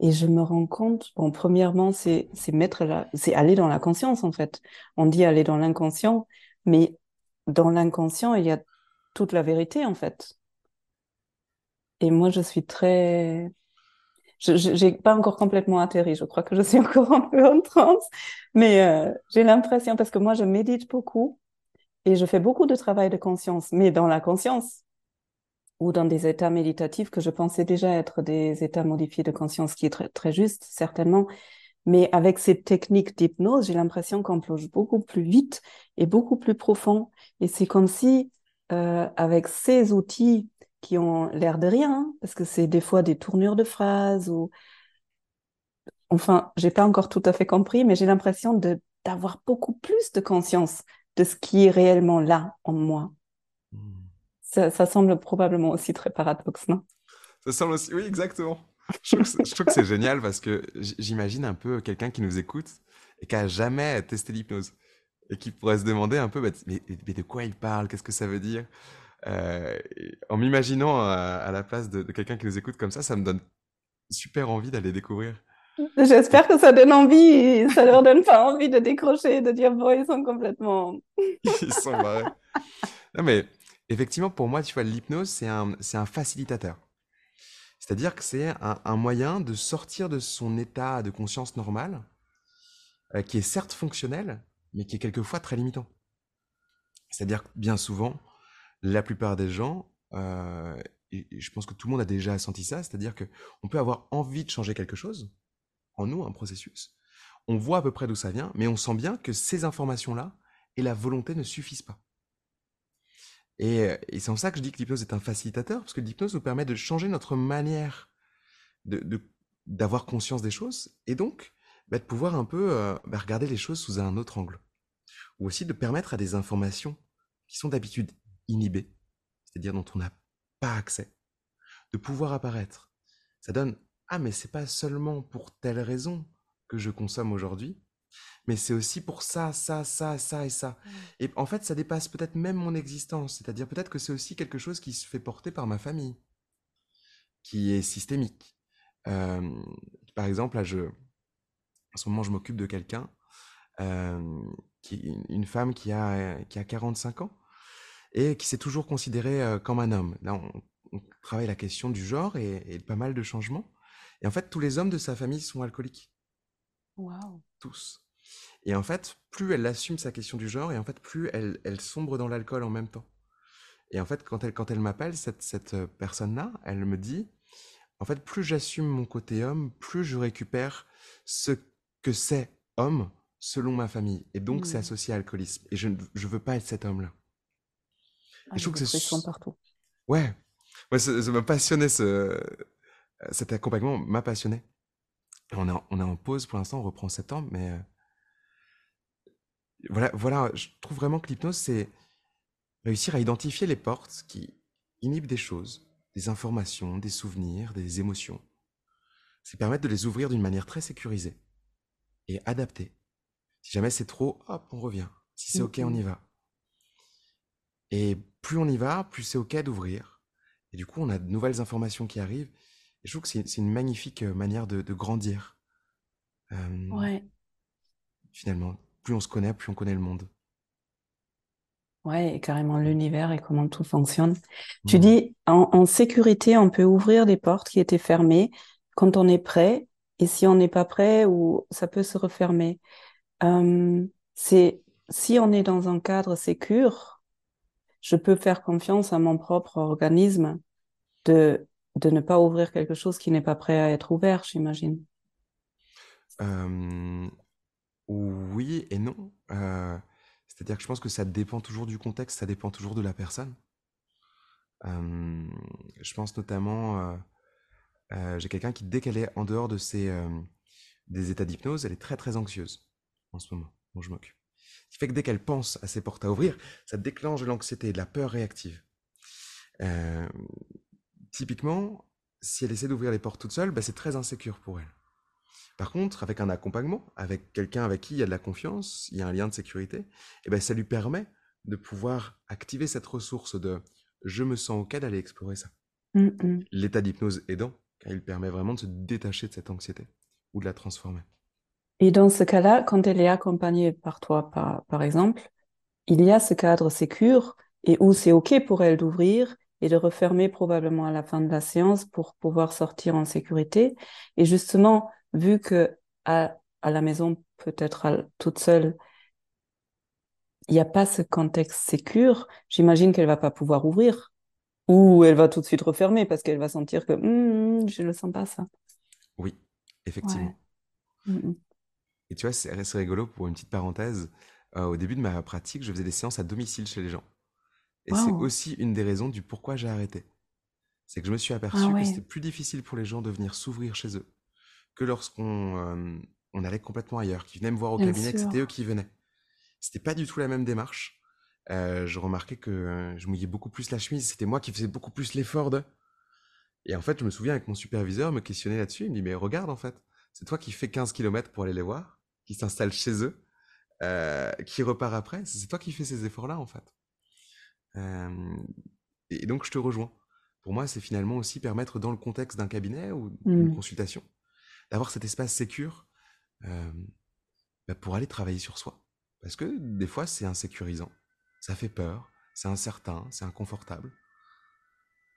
Et je me rends compte, bon, premièrement, c'est mettre c'est aller dans la conscience en fait. On dit aller dans l'inconscient, mais dans l'inconscient, il y a toute la vérité, en fait. Et moi, je suis très... Je n'ai pas encore complètement atterri, je crois que je suis encore un peu en transe, mais euh, j'ai l'impression, parce que moi, je médite beaucoup et je fais beaucoup de travail de conscience, mais dans la conscience ou dans des états méditatifs que je pensais déjà être des états modifiés de conscience, qui est très, très juste, certainement. Mais avec cette technique d'hypnose, j'ai l'impression qu'on plonge beaucoup plus vite et beaucoup plus profond. Et c'est comme si, euh, avec ces outils qui ont l'air de rien, hein, parce que c'est des fois des tournures de phrases ou, enfin, j'ai pas encore tout à fait compris, mais j'ai l'impression de d'avoir beaucoup plus de conscience de ce qui est réellement là en moi. Hmm. Ça, ça semble probablement aussi très paradoxe, non? Ça semble aussi, oui, exactement. *laughs* Je trouve que c'est génial parce que j'imagine un peu quelqu'un qui nous écoute et qui a jamais testé l'hypnose et qui pourrait se demander un peu, bah, mais, de quoi il parle? Qu'est-ce que ça veut dire? Euh, En m'imaginant à, la place de, quelqu'un qui nous écoute comme ça, ça me donne super envie d'aller découvrir. J'espère que ça donne envie ça leur donne pas envie de décrocher, de dire bon, ils sont complètement. *laughs* ils sont barrés. Non, mais effectivement, pour moi, tu vois, l'hypnose, c'est un, un facilitateur. C'est-à-dire que c'est un, moyen de sortir de son état de conscience normal, euh, qui est certes fonctionnel, mais qui est quelquefois très limitant. C'est-à-dire que bien souvent, la plupart des gens, euh, et, je pense que tout le monde a déjà senti ça, c'est-à-dire qu'on peut avoir envie de changer quelque chose, en nous, un processus. On voit à peu près d'où ça vient, mais on sent bien que ces informations-là et la volonté ne suffisent pas. Et, c'est en ça que je dis que l'hypnose est un facilitateur, parce que l'hypnose nous permet de changer notre manière d'avoir conscience des choses, et donc bah, de pouvoir un peu euh, bah, regarder les choses sous un autre angle. Ou aussi de permettre à des informations qui sont d'habitude inhibées, c'est-à-dire dont on n'a pas accès, de pouvoir apparaître. Ça donne ah mais c'est pas seulement pour telle raison que je consomme aujourd'hui, mais c'est aussi pour ça, ça, ça, ça et ça. Et en fait, ça dépasse peut-être même mon existence. C'est-à-dire peut-être que c'est aussi quelque chose qui se fait porter par ma famille, qui est systémique. par exemple, là, je, en ce moment, je m'occupe de quelqu'un, qui, une femme qui a, qui a 45 ans et qui s'est toujours considérée comme un homme. Là, on, travaille la question du genre et, et, pas mal de changements. Et en fait, tous les hommes de sa famille sont alcooliques. Wow. Tous. Et en fait, plus elle assume sa question du genre, et en fait, plus elle, elle sombre dans l'alcool en même temps. Et en fait, quand elle, quand elle m'appelle, cette, cette euh, personne-là, elle me dit, en fait, plus j'assume mon côté homme, plus je récupère ce que c'est homme selon ma famille. Et donc, c'est mmh. associé à l'alcoolisme. Et je ne veux pas être cet homme-là. Ah, je trouve que c'est... partout. Ouais. ouais ça m'a passionné, ce... cet accompagnement m'a passionné. On est, en, on est en pause pour l'instant, on reprend septembre, mais... Euh, voilà, voilà, je trouve vraiment que l'hypnose, c'est réussir à identifier les portes qui inhibent des choses, des informations, des souvenirs, des émotions. C'est permettre de les ouvrir d'une manière très sécurisée et adaptée. Si jamais c'est trop, hop, on revient. Si c'est OK, on y va. Et plus on y va, plus c'est OK d'ouvrir. Et du coup, on a de nouvelles informations qui arrivent. Et je trouve que c'est une magnifique euh, manière de, grandir. Euh, ouais. Finalement, plus on se connaît, plus on connaît le monde. Ouais, et carrément l'univers et comment tout fonctionne. Tu dis, en, sécurité, on peut ouvrir des portes qui étaient fermées quand on est prêt, et si on n'est pas prêt, ou ça peut se refermer. c'est si on est dans un cadre sécure, je peux faire confiance à mon propre organisme de, de ne pas ouvrir quelque chose qui n'est pas prêt à être ouvert, j'imagine. Oui et non. Euh, c'est-à-dire que je pense que ça dépend toujours du contexte, ça dépend toujours de la personne. je pense notamment, euh, euh, j'ai quelqu'un qui, dès qu'elle est en dehors de ses, des états d'hypnose, elle est très très anxieuse en ce moment, dont je m'occupe. Ce qui fait que dès qu'elle pense à ses portes à ouvrir, ça déclenche l'anxiété, de la peur réactive. Typiquement, si elle essaie d'ouvrir les portes toute seule, bah, c'est très insécure pour elle. Par contre, avec un accompagnement, avec quelqu'un avec qui il y a de la confiance, il y a un lien de sécurité, et eh ben ça lui permet de pouvoir activer cette ressource de je me sens OK d'aller explorer ça. Mmh, mmh. L'état d'hypnose aidant, car il permet vraiment de se détacher de cette anxiété ou de la transformer. Et dans ce cas-là, quand elle est accompagnée par toi, par, par exemple, il y a ce cadre sécure et où c'est OK pour elle d'ouvrir et de refermer probablement à la fin de la séance pour pouvoir sortir en sécurité. Et justement, vu que à, la maison, peut-être toute seule, il n'y a pas ce contexte sécure, j'imagine qu'elle va pas pouvoir ouvrir. Ou elle va tout de suite refermer parce qu'elle va sentir que hum, je ne le sens pas ça. Oui, effectivement. Et tu vois, c'est rigolo pour une petite parenthèse. Euh, au début de ma pratique, je faisais des séances à domicile chez les gens. Et c'est aussi une des raisons du pourquoi j'ai arrêté. C'est que je me suis aperçu ah que c'était plus difficile pour les gens de venir s'ouvrir chez eux que lorsqu'on euh, on allait complètement ailleurs, qui venaient me voir au cabinet, que c'était eux qui venaient. C'était pas du tout la même démarche. Euh, je remarquais que euh, je mouillais beaucoup plus la chemise, c'était moi qui faisais beaucoup plus l'effort de. Et en fait, je me souviens avec mon superviseur me questionner là-dessus, il me dit mais regarde en fait, c'est toi qui fais 15 km pour aller les voir, qui s'installe chez eux, qui repart après, c'est toi qui fais ces efforts-là en fait. Et donc je te rejoins. Pour moi, c'est finalement aussi permettre dans le contexte d'un cabinet ou d'une mmh. consultation, d'avoir cet espace sécure bah, pour aller travailler sur soi. Parce que des fois, c'est insécurisant, ça fait peur, c'est incertain, c'est inconfortable.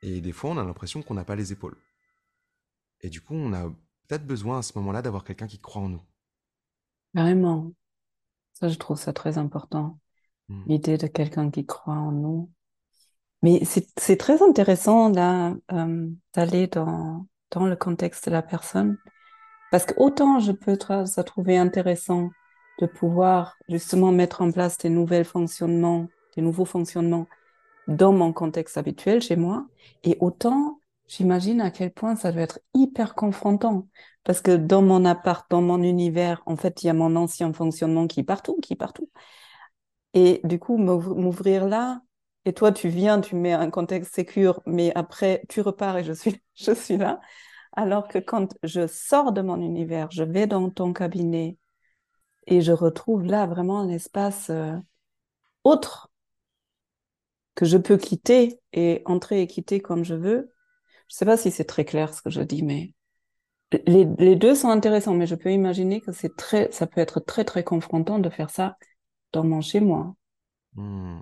Et des fois, on a l'impression qu'on n'a pas les épaules. Et du coup, on a peut-être besoin à ce moment-là d'avoir quelqu'un qui croit en nous. Vraiment. Ça, je trouve ça très important. Mmh. L'idée de quelqu'un qui croit en nous. Mais c'est très intéressant d'aller dans, dans le contexte de la personne parce que autant je peux ça trouver intéressant de pouvoir justement mettre en place des nouveaux fonctionnements, des nouveaux fonctionnements dans mon contexte habituel chez moi, et autant j'imagine à quel point ça doit être hyper confrontant. Parce que dans mon appart, dans mon univers, en fait, il y a mon ancien fonctionnement qui est partout, qui est partout. Et du coup, m'ouvrir là, et toi, tu viens, tu mets un contexte sécure, mais après, tu repars et je suis, *laughs* je suis là. Alors que quand je sors de mon univers, je vais dans ton cabinet et je retrouve là vraiment un espace euh, autre que je peux quitter et entrer et quitter comme je veux. Je sais pas si c'est très clair ce que je dis, mais les, les deux sont intéressants, mais je peux imaginer que c'est très, ça peut être très, très confrontant de faire ça dans mon chez-moi. Hmm.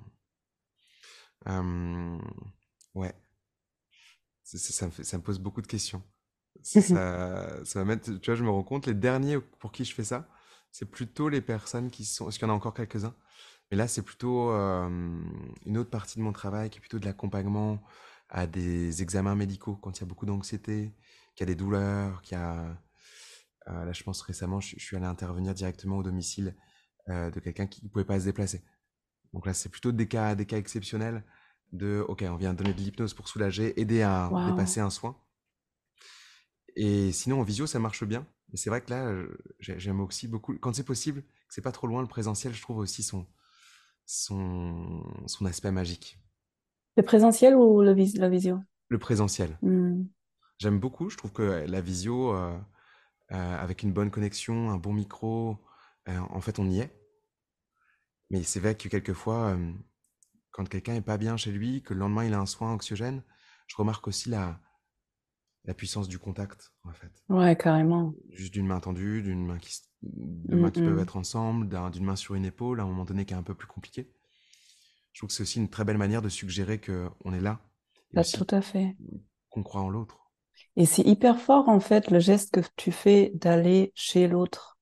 Euh, ouais. Ça, me fait- ça me pose beaucoup de questions. Ça, *laughs* ça, ça va mettre, tu vois, je me rends compte, les derniers pour qui je fais ça, c'est plutôt les personnes qui sont, parce qu'il y en a encore quelques-uns, mais là, c'est plutôt euh, une autre partie de mon travail qui est plutôt de l'accompagnement à des examens médicaux quand il y a beaucoup d'anxiété, qu'il y a des douleurs, qu'il y a, euh, là, je pense récemment, je, je suis allé intervenir directement au domicile euh, de quelqu'un qui ne pouvait pas se déplacer. Donc là, c'est plutôt des cas, des cas exceptionnels de, ok, on vient donner de l'hypnose pour soulager, aider à dépasser un soin. Et sinon, en visio, ça marche bien. Mais c'est vrai que là, j'ai- j'aime aussi beaucoup, quand c'est possible, que c'est pas trop loin, le présentiel, je trouve aussi son, son, son aspect magique. Le présentiel ou le vis la visio? Le présentiel. Hmm. J'aime beaucoup, je trouve que la visio, euh, euh, avec une bonne connexion, un bon micro, euh, en fait, on y est. Mais c'est vrai que quelquefois, euh, quand quelqu'un est pas bien chez lui, que le lendemain il a un soin anxiogène, je remarque aussi la, la puissance du contact, en fait. Ouais, carrément. Juste d'une main tendue, d'une main qui, deux Hmm, mains qui peuvent hmm. être ensemble, d'un- d'une main sur une épaule, à un moment donné qui est un peu plus compliqué. Je trouve que c'est aussi une très belle manière de suggérer qu'on est là Bah, tout à fait. qu'on croit en l'autre. Et c'est hyper fort, en fait, le geste que tu fais d'aller chez l'autre.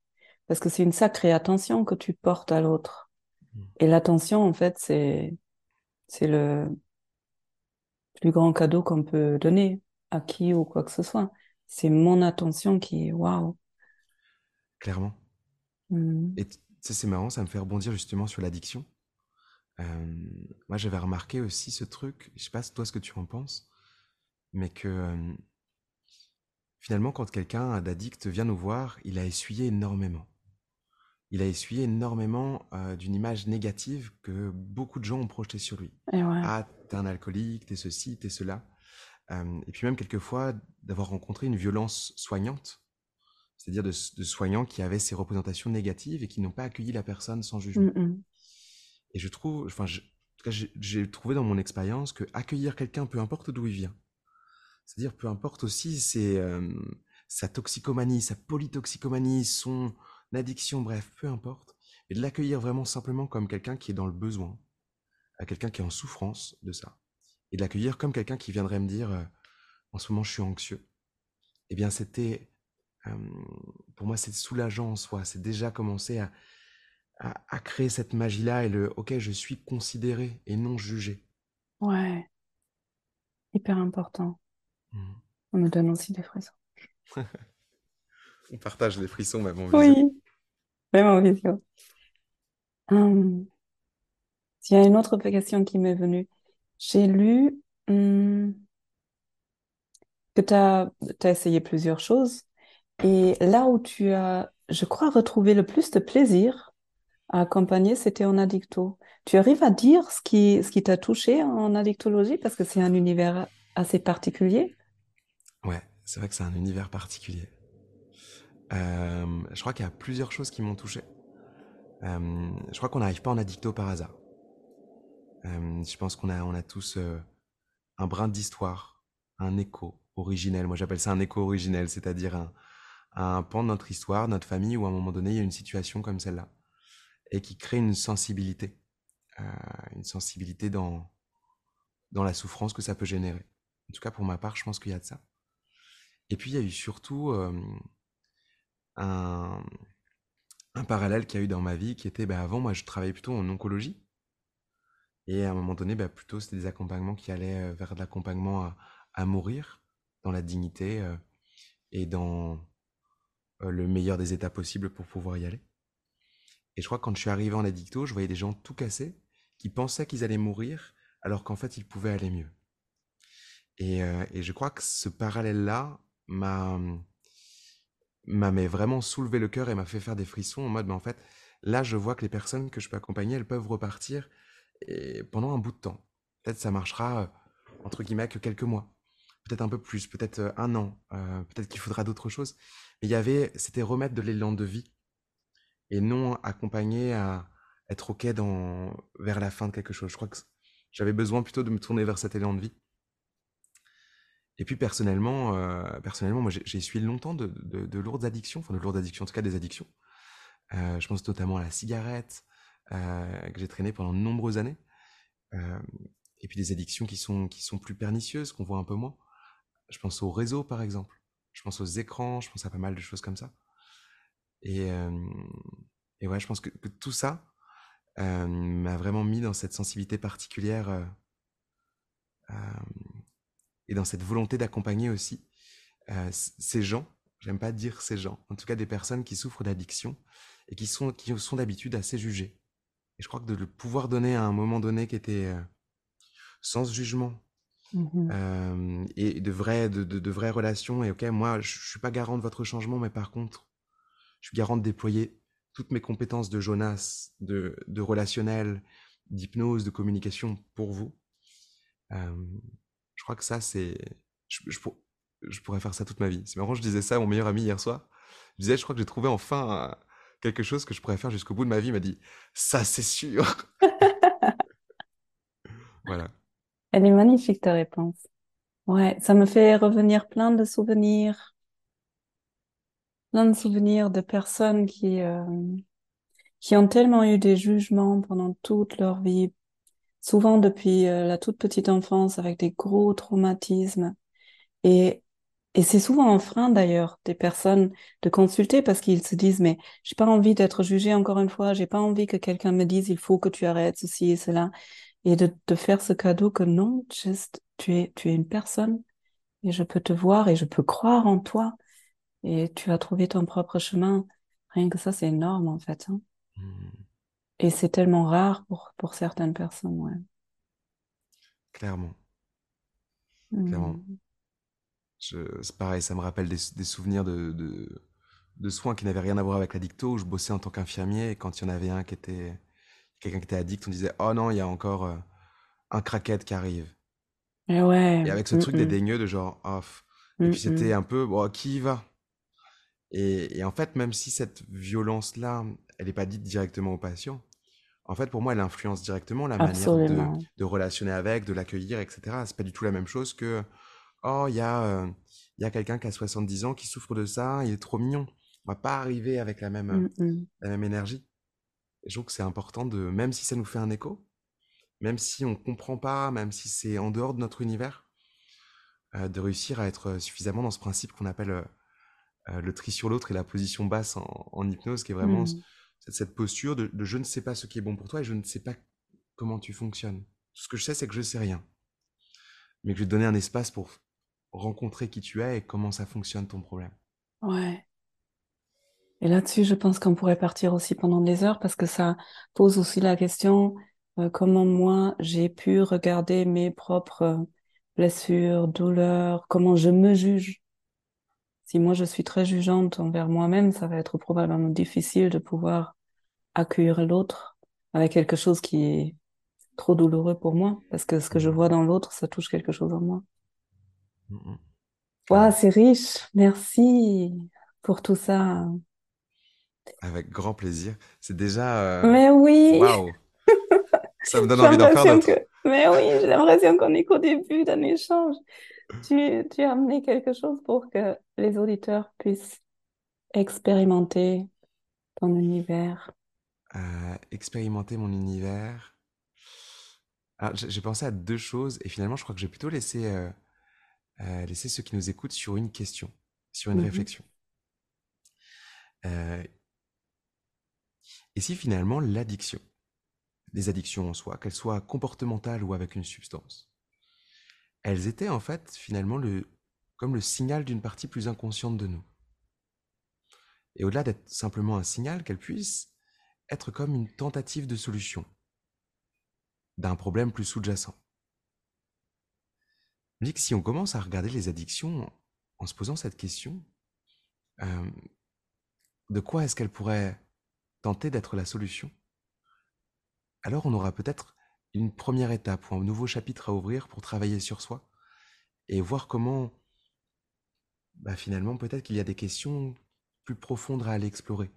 Parce que c'est une sacrée attention que tu portes à l'autre. Mm. Et l'attention, en fait, c'est, c'est le plus grand cadeau qu'on peut donner à qui ou quoi que ce soit. C'est mon attention qui est waouh. Clairement. Mm. Et sais, c'est marrant, ça me fait rebondir justement sur l'addiction. Euh, moi, j'avais remarqué aussi ce truc, je sais pas toi ce que tu en penses, mais que euh, finalement, quand quelqu'un d'addict vient nous voir, il a essuyé énormément. Il a essuyé énormément euh, d'une image négative que beaucoup de gens ont projetée sur lui. Et ouais. Ah, t'es un alcoolique, t'es ceci, t'es cela. Euh, et puis même quelquefois d'avoir rencontré une violence soignante, c'est-à-dire de, de soignants qui avaient ces représentations négatives et qui n'ont pas accueilli la personne sans jugement. Mm, mm. Et je trouve, enfin, je- en tout cas, j'ai- j'ai trouvé dans mon expérience que accueillir quelqu'un, peu importe d'où il vient, c'est-à-dire peu importe aussi ses, euh, sa toxicomanie, sa polytoxicomanie, son addiction, bref, peu importe, et de l'accueillir vraiment simplement comme quelqu'un qui est dans le besoin, à quelqu'un qui est en souffrance de ça, et de l'accueillir comme quelqu'un qui viendrait me dire, euh, en ce moment, je suis anxieux. Eh bien, c'était, euh, pour moi, c'est soulageant en soi. C'est déjà commencer à, à, à créer cette magie-là et le, ok, je suis considéré et non jugé. Ouais. Hyper important. Mhm. On me donne aussi des frissons. *laughs* On partage les frissons, en visio. Oui, même en visio. Hum, Il y a une autre question qui m'est venue. J'ai lu hum, que tu as, essayé plusieurs choses et là où tu as, je crois, retrouvé le plus de plaisir à accompagner, c'était en addicto. Tu arrives à dire ce qui, ce qui t'a touché en addictologie parce que c'est un univers assez particulier? Ouais, c'est vrai que c'est un univers particulier. Euh, je crois qu'il y a plusieurs choses qui m'ont touché. Euh, je crois qu'on n'arrive pas en addicto par hasard. Euh, je pense qu'on a, tous un brin d'histoire, un écho originel. Moi, j'appelle ça un écho originel, c'est-à-dire un, pan de notre histoire, notre famille, où à un moment donné, il y a une situation comme celle-là, et qui crée une sensibilité, une sensibilité dans, la souffrance que ça peut générer. En tout cas, pour ma part, je pense qu'il y a de ça. Et puis, il y a eu surtout un, parallèle qu'il y a eu dans ma vie qui était, bah, avant, moi, je travaillais plutôt en oncologie. Et à un moment donné, bah, plutôt, c'était des accompagnements qui allaient euh, vers de l'accompagnement à, mourir dans la dignité euh, et dans euh, le meilleur des états possibles pour pouvoir y aller. Et je crois que quand je suis arrivé en addicto, je voyais des gens tout cassés qui pensaient qu'ils allaient mourir alors qu'en fait, ils pouvaient aller mieux. Et, et je crois que ce parallèle-là m'a m'a vraiment soulevé le cœur et m'a fait faire des frissons en mode, mais en fait, là, je vois que les personnes que je peux accompagner, elles peuvent repartir et pendant un bout de temps. peut-être ça marchera, entre guillemets, que quelques mois. Peut-être un peu plus, peut-être un an, peut-être qu'il faudra d'autres choses. Mais il y avait, c'était remettre de l'élan de vie et non accompagner à être OK dans, vers la fin de quelque chose. Je crois que j'avais besoin plutôt de me tourner vers cet élan de vie. Et puis personnellement, personnellement moi j'ai essuyé longtemps de, de, lourdes addictions, enfin de lourdes addictions, en tout cas des addictions. je pense notamment à la cigarette, que j'ai traîné pendant de nombreuses années. et puis des addictions qui sont, qui sont plus pernicieuses, qu'on voit un peu moins. Je pense au réseau, par exemple. Je pense aux écrans, je pense à pas mal de choses comme ça. Et, et ouais, je pense que, tout ça m'a vraiment mis dans cette sensibilité particulière et dans cette volonté d'accompagner aussi ces gens, j'aime pas dire ces gens, en tout cas des personnes qui souffrent d'addiction et qui sont, qui sont d'habitude assez jugées. Et je crois que de le pouvoir donner à un moment donné qui était sans jugement, mmh et de vraies, de, de, vraies relations. Et ok, moi, je, je suis pas garant de votre changement, mais par contre, je suis garant de déployer toutes mes compétences de Jonas, de, de relationnel, d'hypnose, de communication pour vous. Je crois que ça, c'est. Je, je, pourrais faire ça toute ma vie. C'est marrant, je disais ça à mon meilleur ami hier soir. Je disais, je crois que j'ai trouvé enfin quelque chose que je pourrais faire jusqu'au bout de ma vie. Il m'a dit, ça, c'est sûr. *laughs* voilà. Elle est magnifique, ta réponse. Ouais, ça me fait revenir plein de souvenirs plein de souvenirs de personnes qui, euh, qui ont tellement eu des jugements pendant toute leur vie, souvent depuis euh, la toute petite enfance avec des gros traumatismes. Et, et c'est souvent un frein d'ailleurs des personnes de consulter parce qu'ils se disent mais j'ai pas envie d'être jugé encore une fois, j'ai pas envie que quelqu'un me dise il faut que tu arrêtes ceci et cela et de, de faire ce cadeau que non, juste tu es tu es une personne et je peux te voir et je peux croire en toi et tu as trouvé ton propre chemin. Rien que ça, c'est énorme en fait. Hein. Mmh. Et c'est tellement rare pour, pour certaines personnes. Ouais. Clairement. Clairement. Mmh. C'est pareil, ça me rappelle des, des souvenirs de, de, de, soins qui n'avaient rien à voir avec l'addicto, où je bossais en tant qu'infirmier, et quand il y en avait un qui était. quelqu'un qui était addict, on disait Oh non, il y a encore euh, un craquette qui arrive. Et ouais. Et avec ce truc mmh, dédaigneux de genre off. et puis c'était un peu Bon, qui y va? Et, en fait, même si cette violence-là, elle n'est pas dite directement au patient, en fait, pour moi, elle influence directement la manière de, de, relationner avec, de l'accueillir, etc. C'est pas du tout la même chose que, oh, il y a, euh, y a quelqu'un qui a 70 ans qui souffre de ça, il est trop mignon. On va pas arriver avec la même, mmh, mmh. la même énergie. Et je trouve que c'est important de, même si ça nous fait un écho, même si on comprend pas, même si c'est en dehors de notre univers, euh, de réussir à être suffisamment dans ce principe qu'on appelle euh, euh, le tri sur l'autre et la position basse en, hypnose, qui est vraiment mmh. Cette, posture de, je ne sais pas ce qui est bon pour toi et je ne sais pas comment tu fonctionnes. Ce que je sais, c'est que je sais rien. Mais que je vais te donner un espace pour rencontrer qui tu es et comment ça fonctionne ton problème. Ouais. Et là-dessus, je pense qu'on pourrait partir aussi pendant des heures parce que ça pose aussi la question euh, comment moi j'ai pu regarder mes propres blessures, douleurs, comment je me juge si moi je suis très jugeante envers moi-même, ça va être probablement difficile de pouvoir accueillir l'autre avec quelque chose qui est trop douloureux pour moi, parce que ce que je mmh. vois dans l'autre, ça touche quelque chose en moi. Mmh, mmh. c'est riche. Merci pour tout ça. Avec grand plaisir. C'est déjà. Euh, Mais oui. Waouh. Ça me donne envie d'en faire d'autres. Mais oui, j'ai l'impression qu'on est qu'au début d'un échange tu, tu as amené quelque chose pour que les auditeurs puissent expérimenter ton univers. Euh, expérimenter mon univers. j'ai pensé à deux choses et finalement, je crois que j'ai plutôt laissé, euh, euh, laisser ceux qui nous écoutent sur une question, sur une mm-hmm. réflexion. et si finalement l'addiction, les addictions en soi, qu'elles soient comportementales ou avec une substance, elles étaient en fait finalement le, comme le signal d'une partie plus inconsciente de nous. Et au-delà d'être simplement un signal, qu'elles puissent être comme une tentative de solution d'un problème plus sous-jacent. Que si on commence à regarder les addictions en se posant cette question, euh, de quoi est-ce qu'elles pourraient tenter d'être la solution? Alors on aura peut-être une première étape ou un nouveau chapitre à ouvrir pour travailler sur soi et voir comment, bah, finalement, peut-être qu'il y a des questions plus profondes à aller explorer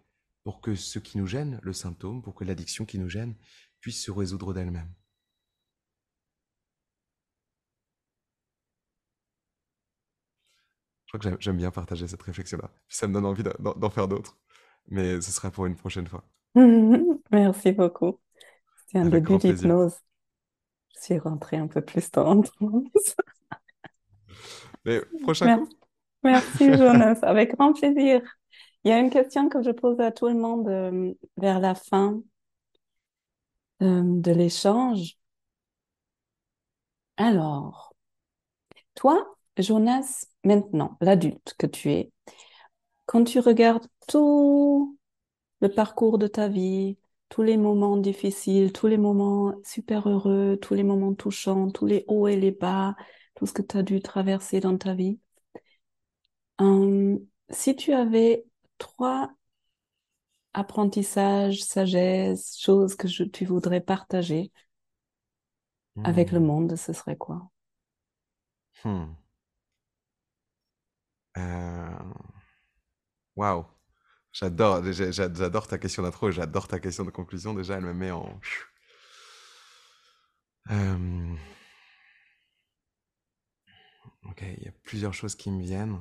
pour que ce qui nous gêne, le symptôme, pour que l'addiction qui nous gêne, puisse se résoudre d'elle-même. Je crois que j'aime bien partager cette réflexion-là. ça me donne envie d'en faire d'autres. Mais ce sera pour une prochaine fois. *laughs* Merci beaucoup. C'était un début d'hypnose. Je suis rentrée un peu plus dans. *laughs* Mais prochain Merci Jonas, avec grand plaisir. Il y a une question que je pose à tout le monde euh, vers la fin euh, de l'échange. Alors, toi, Jonas, maintenant, l'adulte que tu es, quand tu regardes tout le parcours de ta vie, tous les moments difficiles, tous les moments super heureux, tous les moments touchants, tous les hauts et les bas, tout ce que tu as dû traverser dans ta vie, hum, si tu avais trois apprentissages, sagesse, choses que tu voudrais partager avec le hmm. monde, ce serait quoi? Hmm. Euh, waouh, j'adore, j'adore ta question d'intro et j'adore ta question de conclusion. Déjà, elle me met en. Euh, ok, il y a plusieurs choses qui me viennent.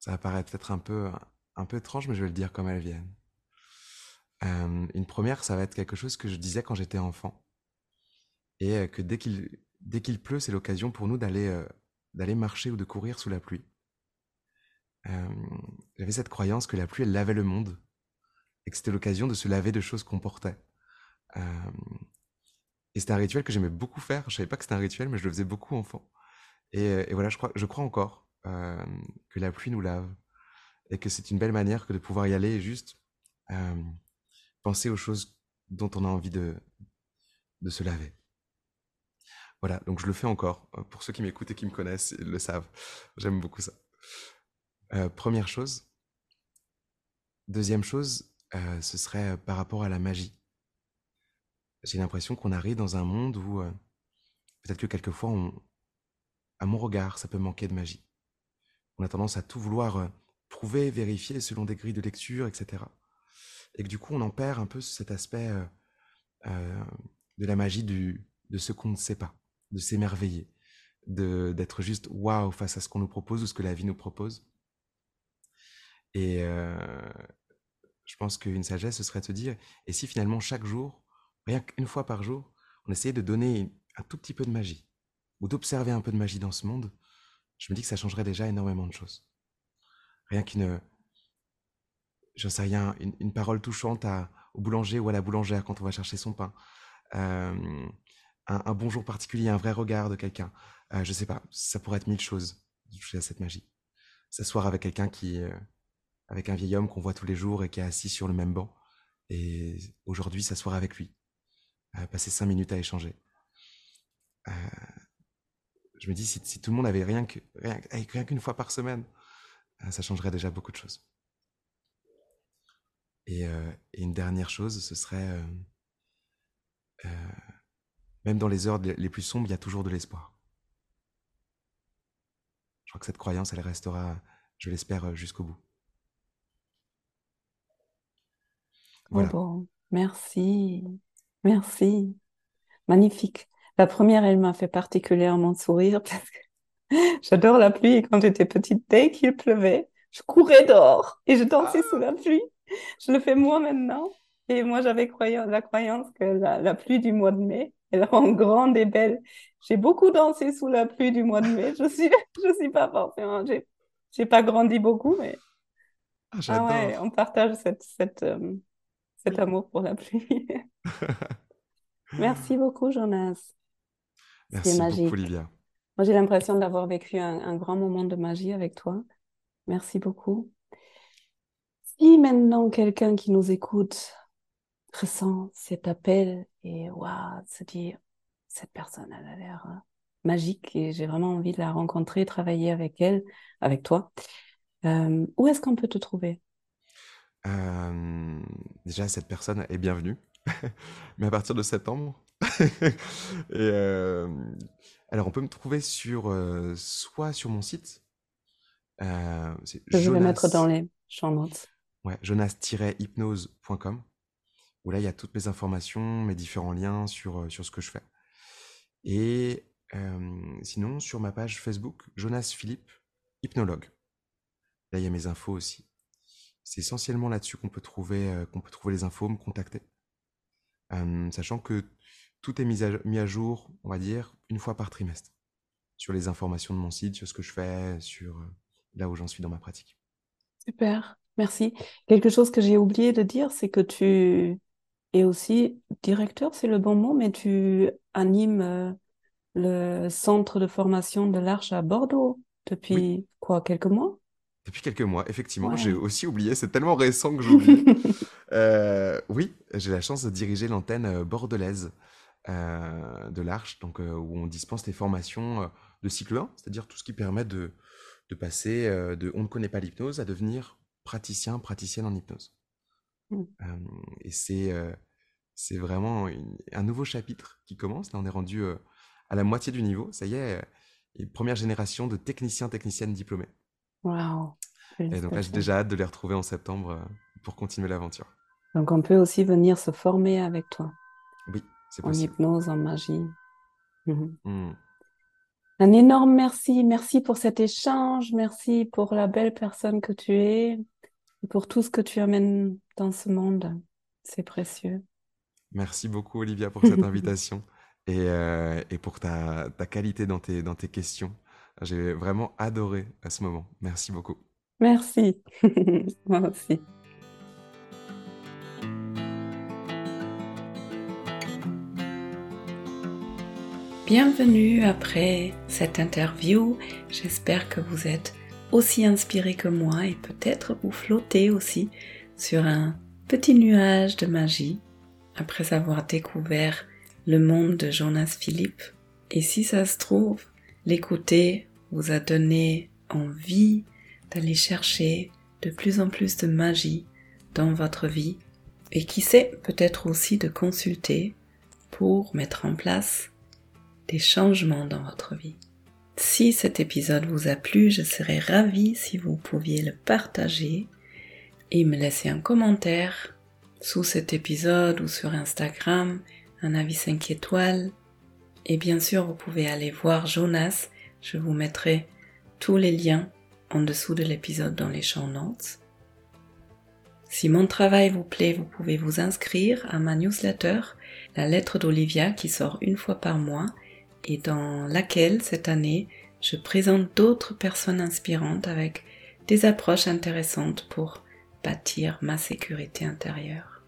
Ça va paraître peut-être un peu, un peu étrange, mais je vais le dire comme elles viennent. Euh, une première, ça va être quelque chose que je disais quand j'étais enfant. Et que dès qu'il dès qu'il pleut, c'est l'occasion pour nous d'aller d'aller marcher ou de courir sous la pluie j'avais cette croyance que la pluie, elle lavait le monde et que c'était l'occasion de se laver de choses qu'on portait. et c'était un rituel que j'aimais beaucoup faire. Je savais pas que c'était un rituel, mais je le faisais beaucoup enfant. Et, voilà, je crois, je crois encore que la pluie nous lave et que c'est une belle manière que de pouvoir y aller et juste penser aux choses dont on a envie de, se laver. Voilà, donc je le fais encore. Pour ceux qui m'écoutent et qui me connaissent, ils le savent. J'aime beaucoup ça. Euh, première chose. Deuxième chose, euh, ce serait euh, par rapport à la magie. J'ai l'impression qu'on arrive dans un monde où peut-être que quelquefois, à mon regard, ça peut manquer de magie. On a tendance à tout vouloir prouver, vérifier selon des grilles de lecture, etc. Et que du coup, on en perd un peu cet aspect de la magie du, de ce qu'on ne sait pas, de s'émerveiller, d'être juste waouh face à ce qu'on nous propose ou ce que la vie nous propose. Et je pense qu'une sagesse, ce serait de se dire, et si finalement chaque jour, rien qu'une fois par jour, on essayait de donner un tout petit peu de magie, ou d'observer un peu de magie dans ce monde, je me dis que ça changerait déjà énormément de choses. Rien qu'une, je sais rien, une, parole touchante au boulanger ou à la boulangère quand on va chercher son pain, un, bonjour particulier, un vrai regard de quelqu'un, euh, je sais pas, ça pourrait être mille choses, toucher à cette magie. S'asseoir avec quelqu'un qui, avec un vieil homme qu'on voit tous les jours et qui est assis sur le même banc. Et aujourd'hui, s'asseoir avec lui, passer cinq minutes à échanger. Euh, je me dis, si, tout le monde avait rien qu'une rien, qu'une fois par semaine, euh, ça changerait déjà beaucoup de choses. Et, euh, une dernière chose, ce serait, même dans les heures les plus sombres, il y a toujours de l'espoir. Je crois que cette croyance, elle restera, je l'espère, jusqu'au bout. bon, merci, merci, magnifique. La première, elle m'a fait particulièrement sourire parce que *laughs* j'adore la pluie et quand j'étais petite, dès qu'il pleuvait, je courais dehors et je dansais sous la pluie. Je le fais moi maintenant. Et moi, j'avais la croyance que la, pluie du mois de mai, elle rend *laughs* grande et belle. J'ai beaucoup dansé sous la pluie du mois de mai. Je suis, *laughs* je suis pas forcément, j'ai, j'ai pas grandi beaucoup, mais ah, ah ouais, on partage cette, cette, euh, cet amour pour la pluie. Merci beaucoup, Jonas. Merci magique. beaucoup, Olivia. Moi, j'ai l'impression d'avoir vécu un, grand moment de magie avec toi. Merci beaucoup. Si maintenant quelqu'un qui nous écoute ressent cet appel et waouh, se dit cette personne elle a l'air euh, magique et j'ai vraiment envie de la rencontrer, travailler avec elle, avec toi. Euh, où est-ce qu'on peut te trouver? Déjà, cette personne est bienvenue. *laughs* Mais à partir de septembre, *laughs* Et, euh, alors, on peut me trouver sur, euh, soit sur mon site. euh, Je vais Jonas, mettre dans les champs notes. ouais, jonas-hypnose.com, où là, il y a toutes mes informations, mes différents liens sur, sur ce que je fais. Et euh, sinon, sur ma page Facebook, Jonas Philippe, hypnologue. Là, il y a mes infos aussi. C'est essentiellement là-dessus qu'on peut trouver, euh, qu'on peut trouver les infos, me contacter. Euh, sachant que tout est mis à, mis à jour, on va dire, une fois par trimestre. Sur les informations de mon site, sur ce que je fais, sur euh, là où j'en suis dans ma pratique. Super, merci. Quelque chose que j'ai oublié de dire, c'est que tu es aussi directeur, c'est le bon mot, mais tu animes euh, le centre de formation de l'Arche à Bordeaux depuis Oui, quoi, quelques mois? depuis quelques mois, effectivement, j'ai aussi oublié, c'est tellement *laughs* récent que j'oublie. Euh, oui, j'ai la chance de diriger l'antenne euh, bordelaise euh, de l'Arche, donc euh, où on dispense les formations euh, de cycle 1, c'est-à-dire tout ce qui permet de, de passer de on ne connaît pas l'hypnose à devenir praticien, praticienne en hypnose. Mm. Euh, et c'est c'est vraiment une- un nouveau chapitre qui commence. Là, on est rendu à la moitié du niveau. Ça y est, une première génération de techniciens, techniciennes diplômés. Waouh, Et donc là, j'ai déjà hâte de les retrouver en septembre pour continuer l'aventure. Donc on peut aussi venir se former avec toi Oui, en hypnose, en magie. Mhm. Mm. Un énorme merci. Merci pour cet échange. Merci pour la belle personne que tu es et pour tout ce que tu amènes dans ce monde. C'est précieux. Merci beaucoup, Olivia, pour cette *laughs* invitation et, euh, et pour ta, ta qualité dans tes, dans tes questions. J'ai vraiment adoré à ce moment. Merci beaucoup. Merci. *laughs* Moi aussi. Bienvenue après cette interview. J'espère que vous êtes aussi inspiré que moi et peut-être vous flottez aussi sur un petit nuage de magie après avoir découvert le monde de Jonas Philippe. Et si ça se trouve, l'écouter vous a donné envie d'aller chercher de plus en plus de magie dans votre vie et qui sait peut-être aussi de consulter pour mettre en place des changements dans votre vie. Si cet épisode vous a plu, je serais ravie si vous pouviez le partager et me laisser un commentaire sous cet épisode ou sur Instagram, un avis 5 étoiles. Et bien sûr, vous pouvez aller voir Jonas. Je vous mettrai tous les liens en dessous de l'épisode dans les champs notes. Si mon travail vous plaît, vous pouvez vous inscrire à ma newsletter, la lettre d'Olivia qui sort une fois par mois et dans laquelle cette année je présente d'autres personnes inspirantes avec des approches intéressantes pour bâtir ma sécurité intérieure.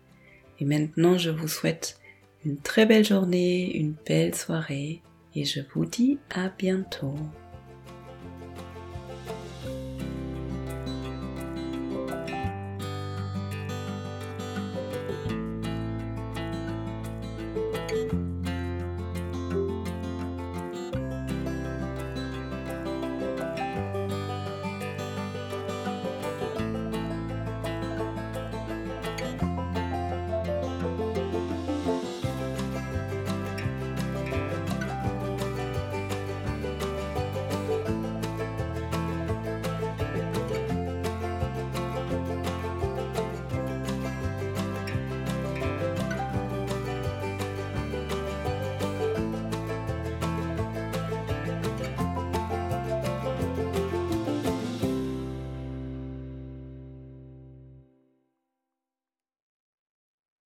Et maintenant je vous souhaite une très belle journée, une belle soirée et je vous dis à bientôt.